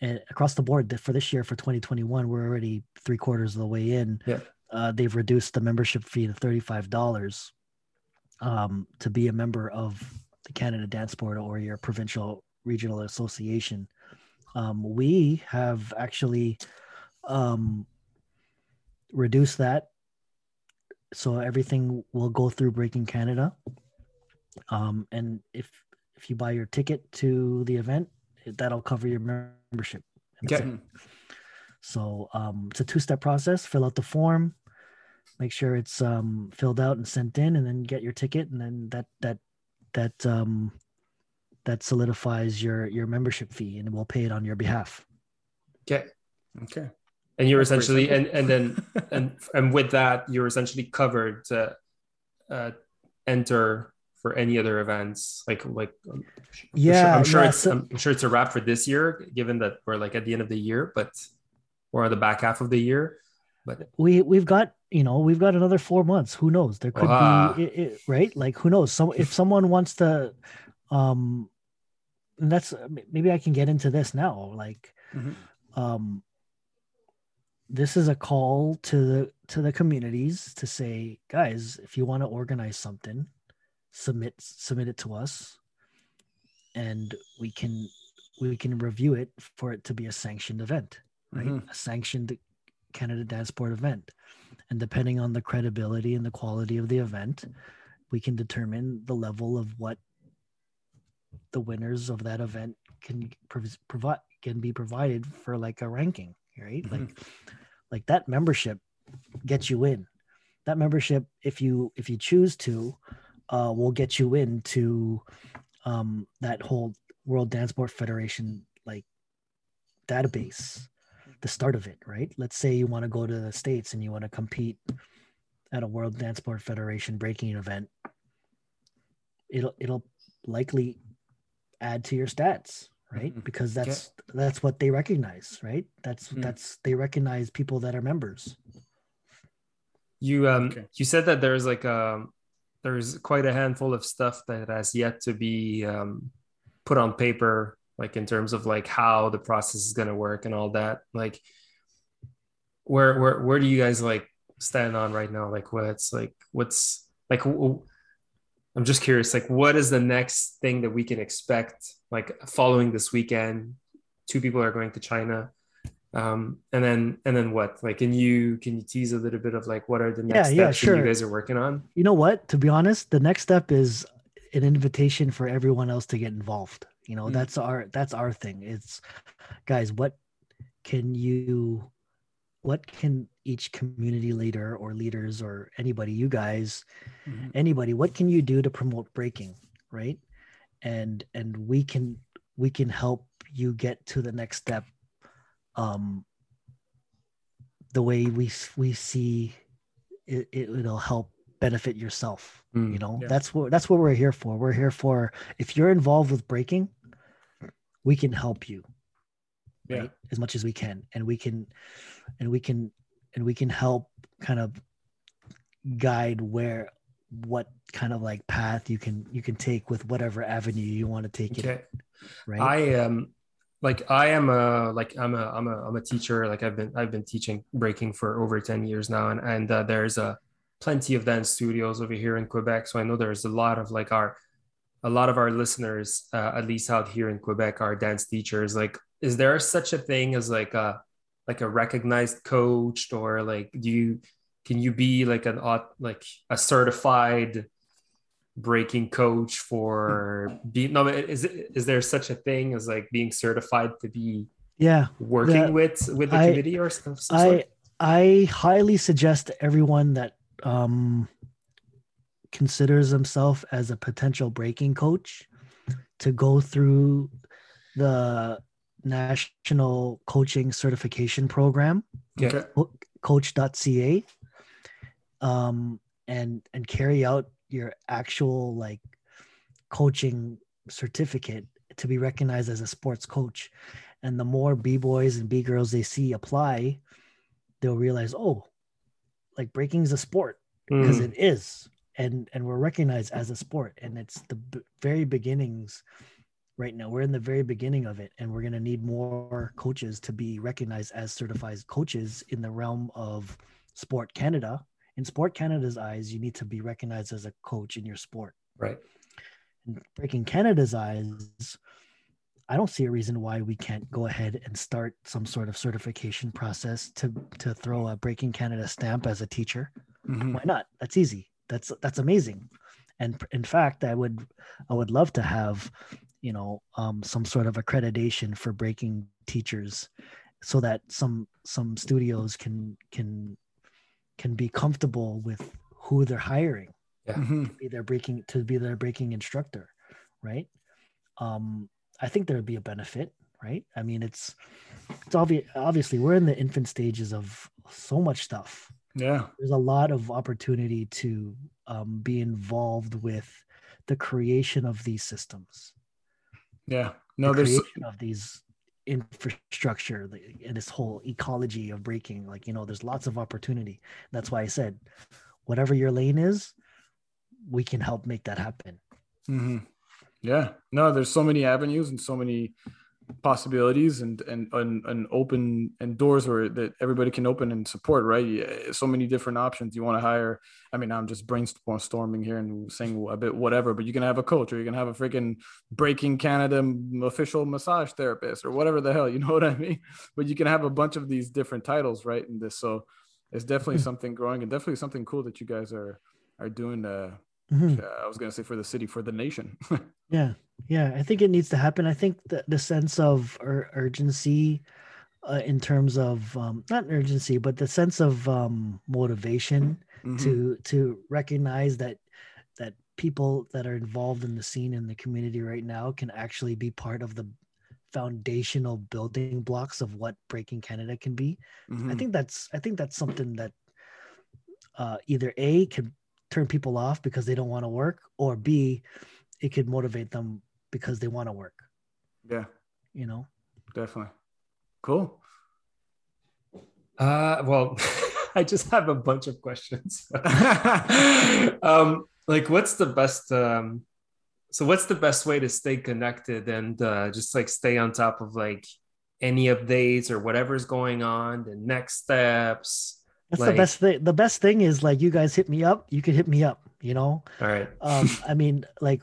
and across the board for this year for 2021, we're already three quarters of the way in. Yeah. Uh, they've reduced the membership fee to $35 um, to be a member of the Canada Dance Sport or your provincial regional association. Um, we have actually um, reduced that. So everything will go through Breaking Canada um, and if if you buy your ticket to the event that'll cover your membership Okay. so um, it's a two-step process fill out the form make sure it's um, filled out and sent in and then get your ticket and then that that that um, that solidifies your your membership fee and we'll pay it on your behalf Okay. Okay. And you're essentially, and, and then and and with that you're essentially covered to uh, enter for any other events like like um, I'm sure- Yeah, i'm sure yeah, it's so- i'm sure it's a wrap for this year given that we're like at the end of the year but or the back half of the year but we we've got you know we've got another four months. Who knows? There could Wow. be it, it, right? Like who knows? Some if someone wants to um and that's maybe i can get into this now like Mhm. um this is a call to the to the communities to say guys if you want to organize something submit submit it to us and we can we can review it for it to be a sanctioned event right Mhm. a sanctioned canada dance sport event and depending on the credibility and the quality of the event we can determine the level of what the winners of that event can prov- provide can be provided for like a ranking right Mhm. like like that membership gets you in. That membership if you if you choose to uh will get you into um that whole world dance sport federation like database the start of it right? Let's say you want to go to the states and you want to compete at a world dance sport federation breaking event it'll it'll likely add to your stats right Mhm. because that's that's what they recognize right that's Mhm. that's they recognize people that are members you um Okay. you said that there's like um there's quite a handful of stuff that has yet to be um put on paper like in terms of like how the process is going to work and all that like where where where do you guys like stand on right now like what's like what's like w- w- i'm just curious like what is the next thing that we can expect like following this weekend? Two people are going to china. Um and then and then what? Like can you can you tease a little bit of like what are the next Yeah, yeah, steps that you guys are working on? You know what? To be honest the next step is an invitation for everyone else to get involved. You know Mm. that's our that's our thing. It's guys what can you what can each community leader or leaders or anybody you guys Mhm. anybody what can you do to promote breaking right? And and we can we can help you get to the next step um the way we we see it, it it'll help benefit yourself Mm, you know? Yeah. that's what that's what we're here for. We're here for if you're involved with breaking we can help you Yeah. right as much as we can and we can and we can and we can help kind of guide where what kind of like path you can you can take with whatever avenue you want to take Okay. it right I am like I am a like I'm a I'm a I'm a teacher. Like I've been I've been teaching breaking for over 10 years now. And and uh, there's a plenty of dance studios over here in Quebec. So I know there's a lot of like our a lot of our listeners, uh, at least out here in Quebec, are dance teachers. Like, is there such a thing as like a like a recognized coach, or like do you can you be like an like a certified breaking coach for being no is it is there such a thing as like being certified to be yeah working with with the I- committee or some, some I sort? I highly suggest to everyone that um, considers himself as a potential breaking coach to go through the National Coaching Certification Program, Yeah. Okay. coach.ca, um, and and carry out your actual like coaching certificate to be recognized as a sports coach. And the more b boys and b girls they see apply, they'll realize, oh, like breaking is a sport because Mm, it is and and we're recognized as a sport and it's the b- very beginnings right now. We're in the very beginning of it and we're going to need more coaches to be recognized as certified coaches in the realm of sport canada. In sport canada's eyes you need to be recognized as a coach in your sport. Right. in breaking canada's eyes i don't see a reason why we can't go ahead and start some sort of certification process to to throw a breaking canada stamp as a teacher. Mhm. why not? That's easy. That's that's amazing. And in fact i would i would love to have you know um, some sort of accreditation for breaking teachers so that some some studios can can can be comfortable with who they're hiring Mhm. be their breaking to be their breaking instructor right? Um i think there would be a benefit right? I mean it's it's obvious obviously we're in the infant stages of so much stuff. Yeah. there's a lot of opportunity to um, be involved with the creation of these systems Yeah. No, the there's of these infrastructure and this whole ecology of breaking like you know there's lots of opportunity that's why i said whatever your lane is we can help make that happen Mhm. Yeah. No, there's so many avenues and so many possibilities and and and, and open and doors where that everybody can open and support. Right. So many different options. You want to hire. I mean, I'm just brainstorming here and saying a bit whatever, but you can have a coach or you can have a freaking Breaking Canada official massage therapist or whatever the hell. You know what I mean? But you can have a bunch of these different titles, right? In this, so it's definitely Hmm. something growing and definitely something cool that you guys are are doing. Uh, Mhm. uh, I was gonna say for the city, for the nation. yeah yeah i think it needs to happen i think that the sense of ur- urgency uh, in terms of um, not urgency but the sense of um, motivation Mhm. to to recognize that that people that are involved in the scene in the community right now can actually be part of the foundational building blocks of what breaking canada can be i Mhm. think that's i think that's something that uh, either a could turn people off because they don't want to work or b it could motivate them because they want to work Yeah, you know definitely. Cool. Uh, well, I just have a bunch of questions. um, like, what's the best? Um, so, what's the best way to stay connected and uh, just like stay on top of like any updates or whatever's going on, the next steps? that's Like- the best thing the best thing is like you guys hit me up you could hit me up you know All right. um i mean like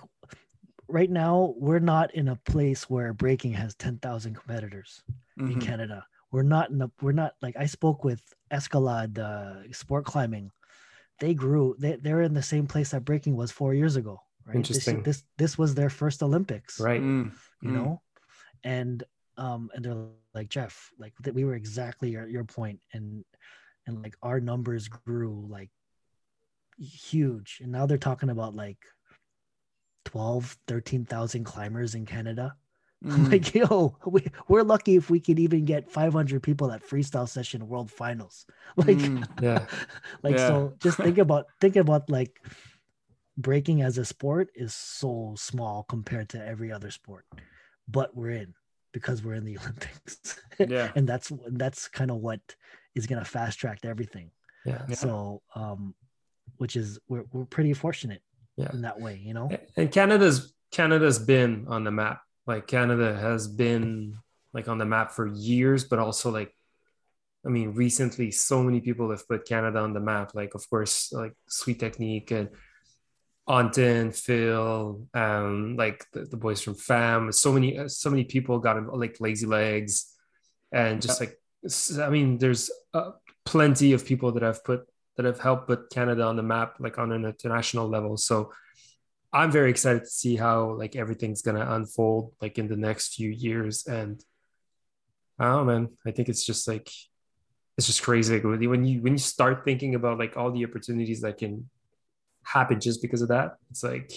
right now we're not in a place where breaking has 10,000 competitors in Mhm. Canada. We're not in a, we're not like I spoke with Escalade uh, sport climbing. They grew they they're in the same place that breaking was 4 years ago, right? This- Interesting. This this, was their first Olympics, Right. Mm, you mm. know? And um and they're like Jeff, like that we were exactly your your point and and like our numbers grew like huge and now they're talking about like 12 13,000 climbers in Canada Mm. like yo we, we're lucky if we could even get 500 people at freestyle session world finals like Mm. Yeah. like Yeah. so just think about think about like breaking as a sport is so small compared to every other sport but we're in because we're in the olympics Yeah. and that's that's kind of what is going to fast track everything Yeah. Yeah. so um which is we're we're pretty fortunate Yeah. in that way, you know. and Canada's Canada's been on the map. Like Canada has been like on the map for years, but also like I mean, recently so many people have put Canada on the map. Like, of course, like Sweet Technique and Anton, Phil, um, like the, the boys from FAM. So many, so many people got like Lazy Legs, and just like I mean, there's uh, plenty of people that have put that have helped put Canada on the map, like on an international level. So I'm very excited to see how like everything's gonna unfold like in the next few years. And I don't know, man. I think it's just like it's just crazy. Like when you when you start thinking about like all the opportunities that can happen just because of that, it's like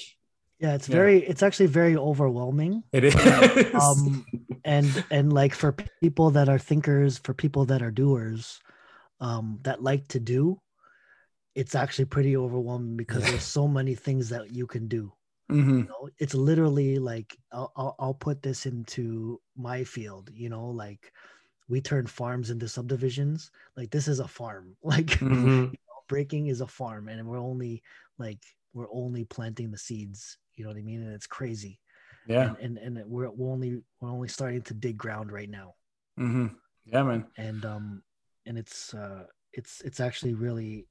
Yeah, it's Yeah. very it's actually very overwhelming. it is. Um and and like for people that are thinkers, for people that are doers, um that like to do, it's actually pretty overwhelming because Yeah. there's so many things that you can do. Mm-hmm. you know it's literally like I'll, I'll i'll put this into my field you know like we turn farms into subdivisions like this is a farm like Mm-hmm. Mhm. breaking is a farm and we're only like we're only planting the seeds you know what i mean and it's crazy Yeah. and and, and we're, we're only we're only starting to dig ground right now Mm-hmm. Yeah, man. and um and it's uh it's it's actually really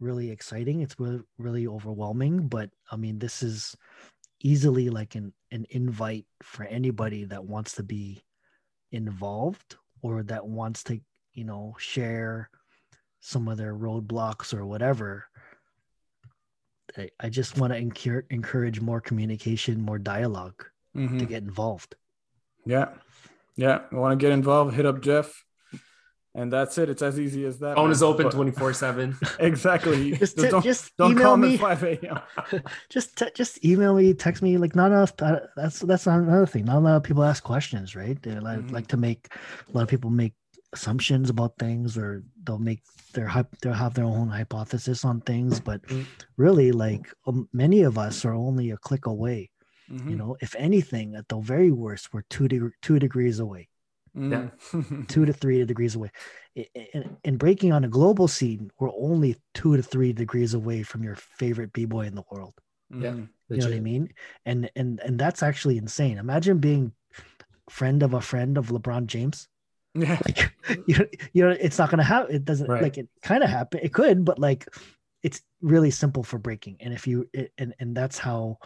really exciting it's really really overwhelming but i mean this is easily like an an invite for anybody that wants to be involved or that wants to you know share some of their roadblocks or whatever i, I just want to encourage encourage more communication more dialogue Mhm. to get involved Yeah. Yeah. I want to get involved? Hit up Jeff. And that's it. It's as easy as that. Phone man. is open 24 7. Exactly. just, Just don't, just don't email call me at 5 a.m. just te- just email me, text me. Like not enough. uh, That's that's not another thing. Not a lot of people ask questions, right? They like, Mhm. like to make a lot of people make assumptions about things, or they'll make their they'll have their own hypothesis on things. But Mhm. really, like um, many of us are only a click away. Mhm. You know, if anything, at the very worst, we're two de- two degrees away, Mhm. two to three degrees away. And, I- In, in breaking on a global scene, we're only two to three degrees away from your favorite b boy in the world. Yeah. Mhm. you know what I mean? And and and that's actually insane. Imagine being friend of a friend of LeBron James. Yeah. Like you know, you know it's not gonna happen. It doesn't Right. like it kind of happen. It could, but like it's really simple for breaking. And if you it, and and that's how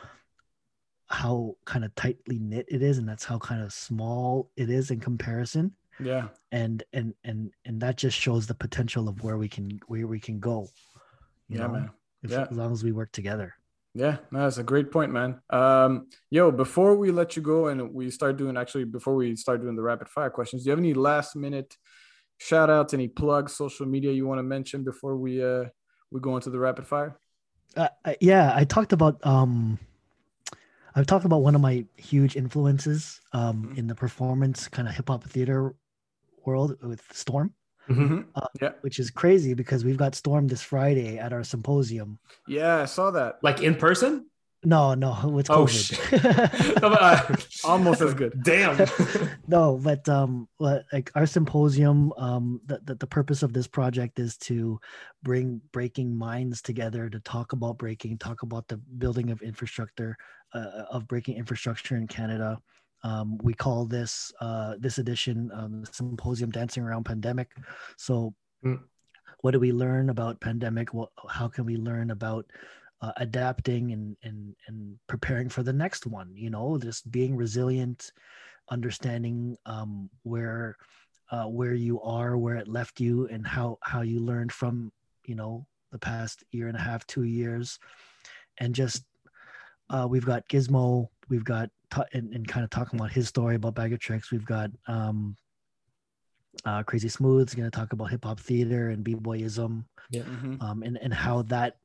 how kind of tightly knit it is, and that's how kind of small it is in comparison. Yeah. And and and and that just shows the potential of where we can where we can go. You Yeah, know, man. if, Yeah. as long as we work together. Yeah, no, that's a great point, man. Um, yo, before we let you go and we start doing actually before we start doing the rapid fire questions, do you have any last minute shout outs, any plugs, social media you want to mention before we uh we go into the rapid fire? uh, yeah i talked about um i've talked about one of my huge influences um Mhm. in the performance kind of hip-hop theater world with storm Mhm. which is crazy because we've got storm this friday at our symposium Yeah, I saw that. Like in person? No no it's Oh, covid Uh, Almost as good. Damn. no but um but, like our symposium um the, the, the purpose of this project is to bring breaking minds together to talk about breaking talk about the building of infrastructure uh, of breaking infrastructure in canada um, we call this uh, this edition um, symposium dancing around pandemic so Mm. what do we learn about pandemic what, how can we learn about uh, adapting and, and and preparing for the next one you know just being resilient understanding um, where uh, where you are where it left you and how how you learned from you know the past year and a half two years and just uh, we've got gizmo we've got t- and, and kind of talking about his story about bag of tricks we've got um, uh, crazy smooth's going to talk about hip-hop theater and b-boyism Mhm. um, and, and how that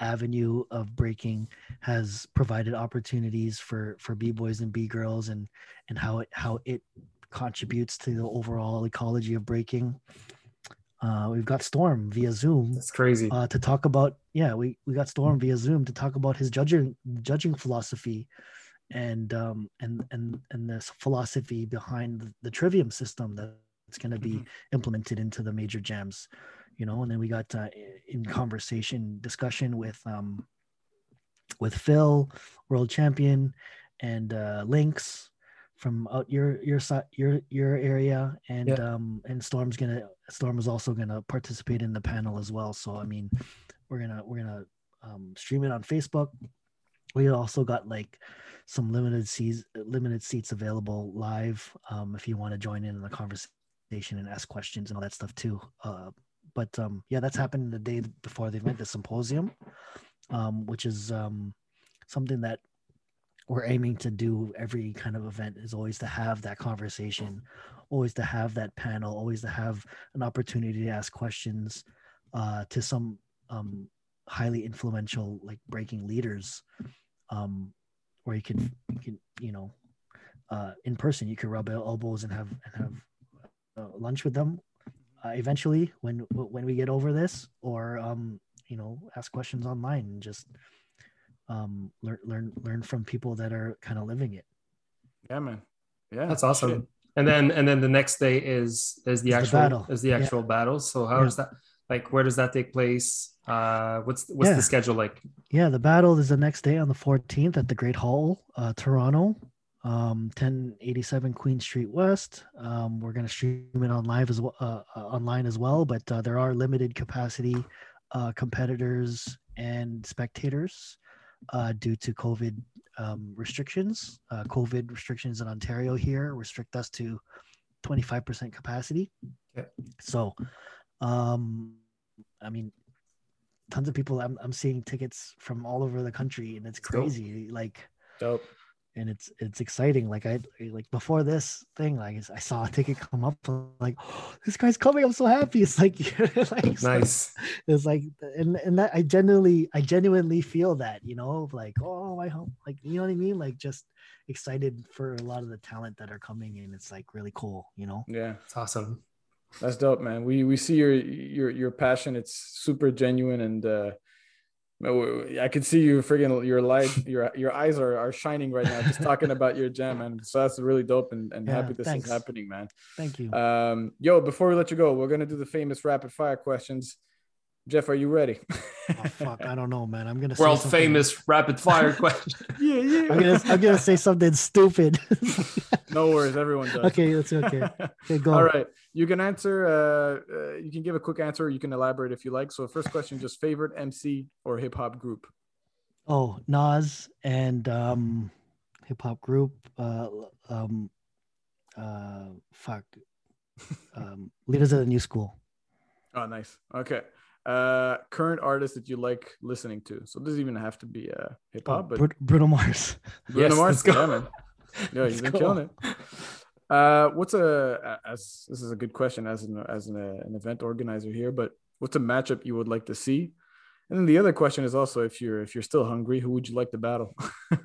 avenue of breaking has provided opportunities for for b-boys and b-girls and and how it how it contributes to the overall ecology of breaking uh, we've got storm via zoom That's crazy. uh, to talk about yeah we, we got storm via zoom to talk about his judging judging philosophy and um and and and this philosophy behind the, the trivium system that's going to be Mhm. implemented into the major jams you know, and then we got uh, in conversation discussion with um, with Phil, world champion, and uh, Lynx from out your your side your your area. And Yeah. um and storm's gonna storm is also gonna participate in the panel as well. So i mean we're gonna we're gonna um stream it on facebook. We also got like some limited seats limited seats available live um if you want to join in on the conversation and ask questions and all that stuff too uh but um yeah that's happening the day before the event the symposium um which is um something that we're aiming to do every kind of event is always to have that conversation always to have that panel always to have an opportunity to ask questions uh, to some um, highly influential like breaking leaders um, where you can you can you know uh, in person you can rub elbows and have and have uh, lunch with them uh, eventually when when we get over this or um, you know ask questions online and just um, learn learn learn from people that are kind of living it Yeah, man. Yeah, That's awesome. shit. And then and then the next day is is the Is the actual battle. is the Yeah. actual battle. So how Yeah. is that like where does that take place? Uh what's what's Yeah. the schedule like? Yeah, the battle is the next day on the 14th at the Great Hall, uh, Toronto, um, 1087 Queen Street West. Um, we're going to stream it on live as well, uh, uh, online as well, but uh, there are limited capacity uh, competitors and spectators uh, due to COVID um, restrictions. Uh, COVID restrictions in Ontario here restrict us to 25% capacity. Okay. So, um, I mean, tons of people I'm, I'm seeing tickets from all over the country and it's crazy like Dope. And it's it's exciting like i like before this thing like i saw a ticket come up like oh, this guy's coming i'm so happy it's like, like so- Nice. it's like and and that i genuinely i genuinely feel that you know like oh my home like you know what i mean like just excited for a lot of the talent that are coming and it's like really cool you know Yeah, It's awesome. that's dope, man. We we see your your your passion. It's super genuine, and uh, I can see you friggin' your light, your your eyes are are shining right now just talking about your jam, man. So that's really dope, and and Yeah, happy this thanks. is happening, man. thank you Um, yo, before we let you go, we're gonna do the famous rapid fire questions. Jeff, are you ready? oh fuck i don't know man i'm gonna say World something- famous rapid fire question. yeah, yeah. i'm gonna i'm gonna say something stupid No worries, everyone does. okay that's okay okay go All right. You can answer, uh, uh, you can give a quick answer. You can elaborate if you like. So, first question just favorite MC or hip hop group? Oh, Nas and um, hip hop group. Uh, um, uh, fuck. Um, leaders of the new school. Oh, nice. Okay. Uh, current artist that you like listening to. So, it doesn't even have to be uh, hip Oh, hop, but Bru- Bruno Mars. Bruno Yes, Mars. let's go. Yeah, man. Yeah, Let's you've been go. killing it. Uh, what's a as this is a good question as an as an, uh, an event organizer here, but what's a matchup you would like to see? And then the other question is also if you're if you're still hungry, who would you like to battle?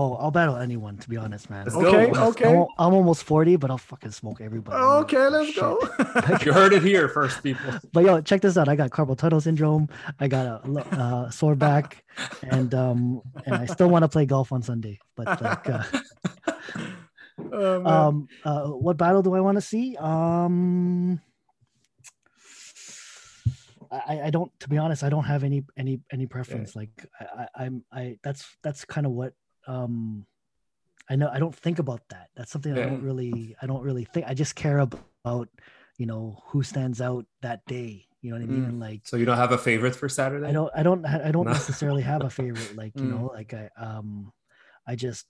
Oh, I'll battle anyone. To be honest, man. Let's I'm, go. okay, Well, okay, I'm almost forty, but I'll fucking smoke everybody. Okay, give a let's shit. go. You heard it here first, people. But yo, check this out. I got carpal tunnel syndrome. I got a uh, sore back, and um, and I still want to play golf on Sunday. But like, uh, Oh, um uh what battle do i want to see um I, I don't to be honest i don't have any any any preference like I, I i'm i that's that's kind of what um i know i don't think about that that's something i don't really i don't really think i just care about you know who stands out that day you know what i mean Mm. like So you don't have a favorite for Saturday? I don't I don't I don't No. necessarily have a favorite like you Mm. know like I um I just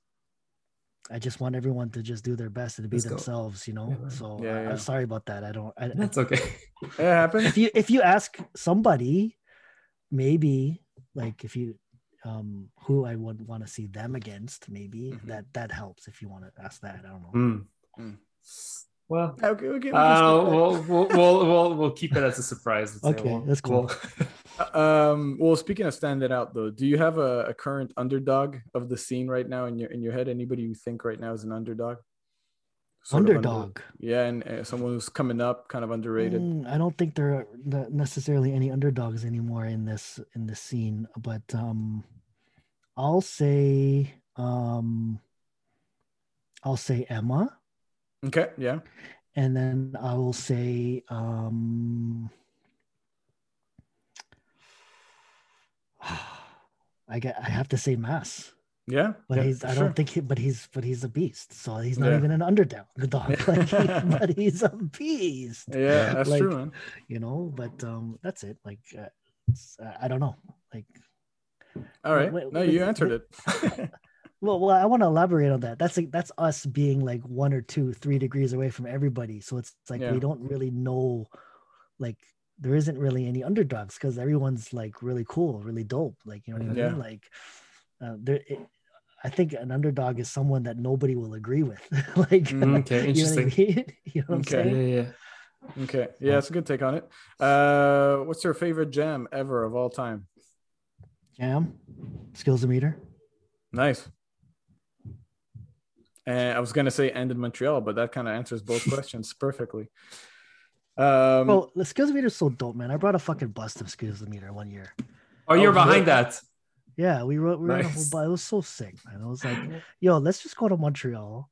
I just want everyone to just do their best and to be Let's go. themselves you know Yeah, so Yeah, I, yeah. am sorry about that I don't I, I- That's okay. it happens. if you if you ask somebody maybe like if you um who I would want to see them against maybe Mhm. that that helps if you want to ask that I don't know Hmm. Mm. Well, Okay, okay. we can uh, skip that. we'll, we'll, we'll, we'll, we'll keep it as a surprise. Let's. Okay, We'll- that's cool. we'll- Um, well, speaking of standing out though, do you have a, a current underdog of the scene right now in your in your head? Anybody you think right now is an underdog? underdog. Under, yeah, and, and someone who's coming up, kind of underrated. Mm, I don't think there are necessarily any underdogs anymore in this in this scene, but um, I'll say um, I'll say Emma. Okay. Yeah. And then I will say um, I get I have to say Mass. Yeah, But yeah, he's. I sure. don't think he but he's but he's a beast. So he's not Yeah. even an underdog dog. Like he, but he's a beast. Yeah, that's Like, true, man. You know, but um that's it. Like uh, uh, I don't know. Like All right, wait, no, wait, you wait. answered it. well, well I want to elaborate on that. That's like that's us being like one or two, three degrees away from everybody. So it's like Yeah. we don't really know like there isn't really any underdogs because everyone's like really cool, really dope. Like you know what I Yeah. mean? Like uh, there it, I think an underdog is someone that nobody will agree with. like Mhm. Okay, you know what I interesting. mean? You know what I'm Okay. Yeah, saying? yeah, yeah. Okay, yeah, that's a good take on it. Uh, what's your favorite jam ever of all time? Jam, skills meter. Nice. And I was gonna say end in Montreal, but that kind of answers both questions perfectly. Um, Bro, the skills meter is so dope, man. I brought a fucking bust of skills of meter one year. Oh, you're Oh, behind yeah. that. Yeah, we wrote we were on a whole Nice. It was so sick, man. I was like, yo, let's just go to Montreal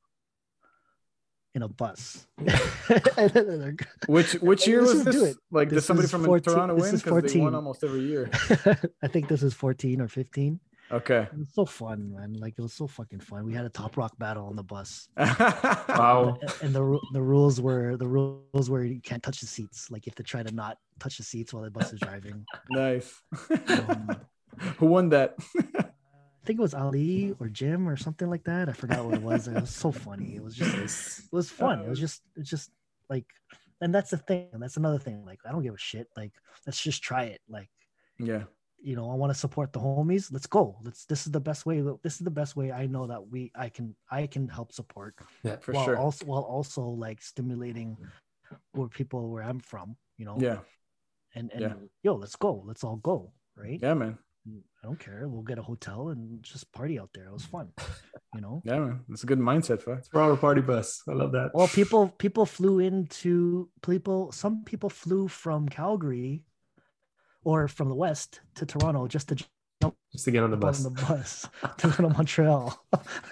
in a bus. And which which year was just do this? it. Like, did somebody from 14 Toronto this win? Because they won almost every year. I think this is 14 or 15. Okay. It was so fun, man. Like it was so fucking fun. We had a top rock battle on the bus. Wow. A- And the the rules were the rules were you can't touch the seats. Like you have to try to not touch the seats while the bus is driving. nice. Um, Who won that? Uh, I think it was Ali or Jim or something like that. I forgot what it was. It was so funny. It was just it was fun. It was just it's just like and that's the thing. And that's another thing. Like I don't give a shit. Like let's just try it. Like yeah. you know, I want to support the homies. Let's go. Let's this is the best way. This is the best way I know that we I can I can help support Yeah. For while sure. also while also like stimulating where people where I'm from, you know. Yeah. And and Yeah. yo, let's go. Let's all go. Right. Yeah, man. I don't care. We'll get a hotel and just party out there. It was fun. You know. Yeah, man. That's a good mindset, for Toronto party bus. I love that. Well, people people flew into people. Some people flew from Calgary or from the west to Toronto just to jump Just to get on the bus. on the bus to go to Montreal.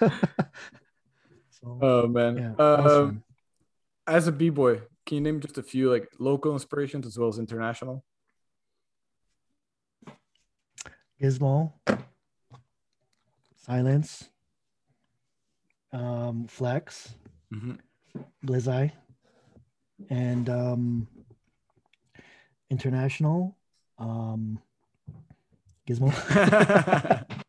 so, Oh man. yeah, um, as a b-boy, can you name just a few like local inspirations as well as international? Gizmo, Silence, um, Flex, Mhm. Blizzeye, and um, International, um, Gizmo.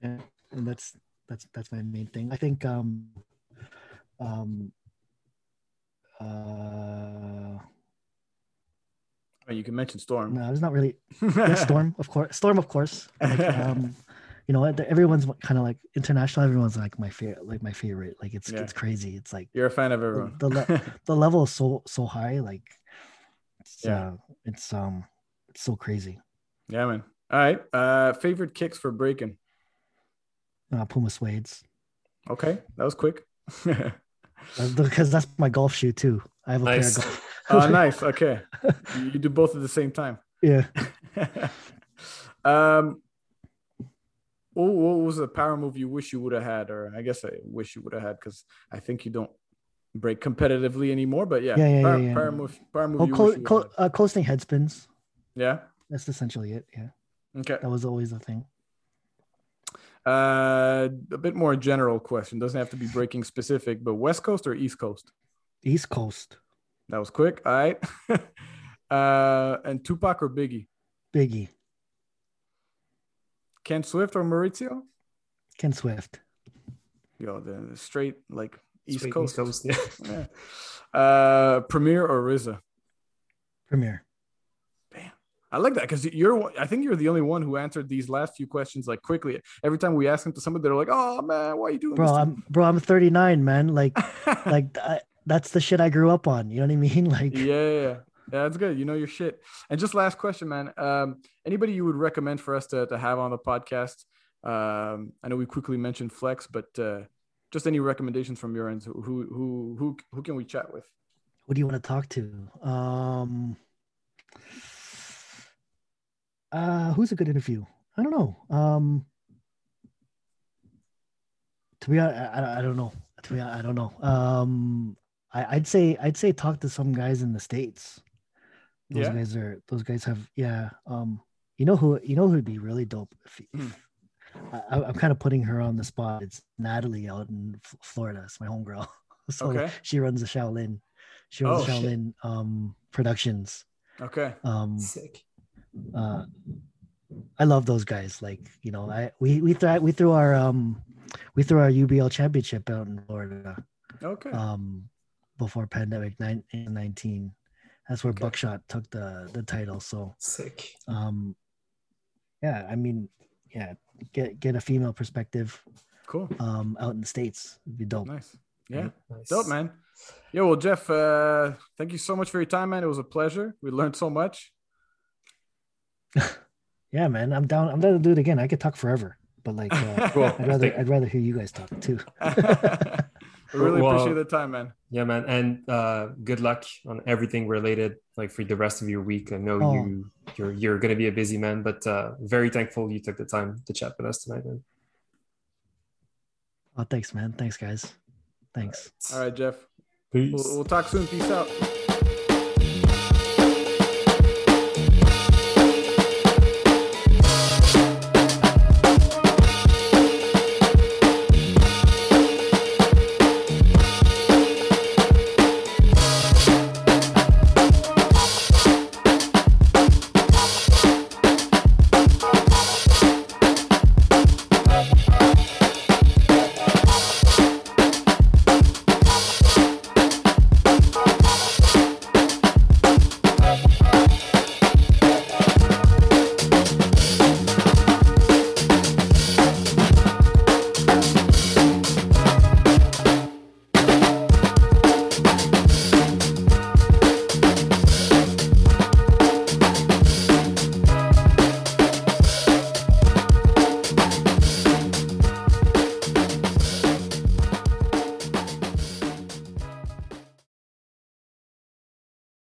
Yeah, and that's that's that's my main thing. I think um um uh You can mention Storm. no, it's not really yeah, Storm, of course. Storm, of course. Like, um, you know, everyone's kind of like international. Everyone's like my favorite, like my favorite. Like it's Yeah. it's crazy. It's like You're a fan of the everyone. the, le- the level is so so high. Like it's, Yeah. uh, it's um it's so crazy. yeah, man. All right. Uh, favorite kicks for breaking. Uh, Puma Suede's Okay, that was quick. Uh, because that's my golf shoe too. I have a Nice. pair of golf. oh, nice. Okay, you, do both at the same time. Yeah. um, what, what was a power move you wish you would have had, or I guess I wish you would have had because I think you don't break competitively anymore. But yeah, Yeah, yeah, power, yeah, yeah. power move, power move. Oh, you co- wish you co- uh, coasting head spins. yeah. That's essentially it. Yeah, Okay. that was always the thing. Uh, a bit more general question. Doesn't have to be breaking specific, but West Coast or East Coast? East Coast, That was quick. All right. uh, and Tupac or Biggie? Biggie, Ken Swift or Maurizio? Ken Swift, Yo, the straight like East Sweet Coast. East Coast. Yeah. Yeah. Uh, Premier or RZA? Premier. Bam. I like that because you're. I think you're the only one who answered these last few questions like quickly. Every time we ask them to somebody, they're like, "Oh man, why are you doing Bro, this?" to I'm bro. I'm 39, man. Like, like I, that's the shit I grew up on. You know what I mean? Like, yeah, yeah, yeah, that's good. You know your shit. And just last question, man. Um, anybody you would recommend for us to to have on the podcast? Um, I know we quickly mentioned Flex, but uh, just any recommendations from your end? Who who who who, who can we chat with? who do you want to talk to? Um, uh, who's a good interview? I don't know. Um, to be honest, I, I, I don't know. To be honest, I don't know. Um, I, I'd say I'd say talk to some guys in the states. Those Yeah? guys are those guys have yeah. Um, You know who? You know who'd be really dope? If, if- Hmm. I, I'm kind of putting her on the spot. It's Natalie out in F- Florida. It's my homegirl. so Okay. she runs the Shaolin. She runs Oh, the shit. Shaolin um, Productions. Okay. Um, Sick. uh, I love those guys. Like you know, I we we threw we threw our um we threw our UBL championship out in Florida Okay. um before pandemic nine, 19. That's where Okay. Buckshot took the the title. So Sick. um yeah, I mean yeah, get get a female perspective cool. um out in the states would be dope. Nice. Yeah. Nice. Dope, man. Yeah. Well, Jeff, uh, thank you so much for your time, man. It was a pleasure. We learned so much. Yeah, man, I'm down. I'm down to do it again. I could talk forever, but like uh, Cool. I'd rather I'd rather hear you guys talk too. we really Well- appreciate the time, man. Yeah, man, and uh, good luck on everything related, like for the rest of your week. I know Oh. you you're you're gonna be a busy man, but uh, very thankful you took the time to chat with us tonight, man. Oh, thanks, man. Thanks, guys. Thanks. All right, Jeff. Peace. We'll, we'll talk soon. Peace out.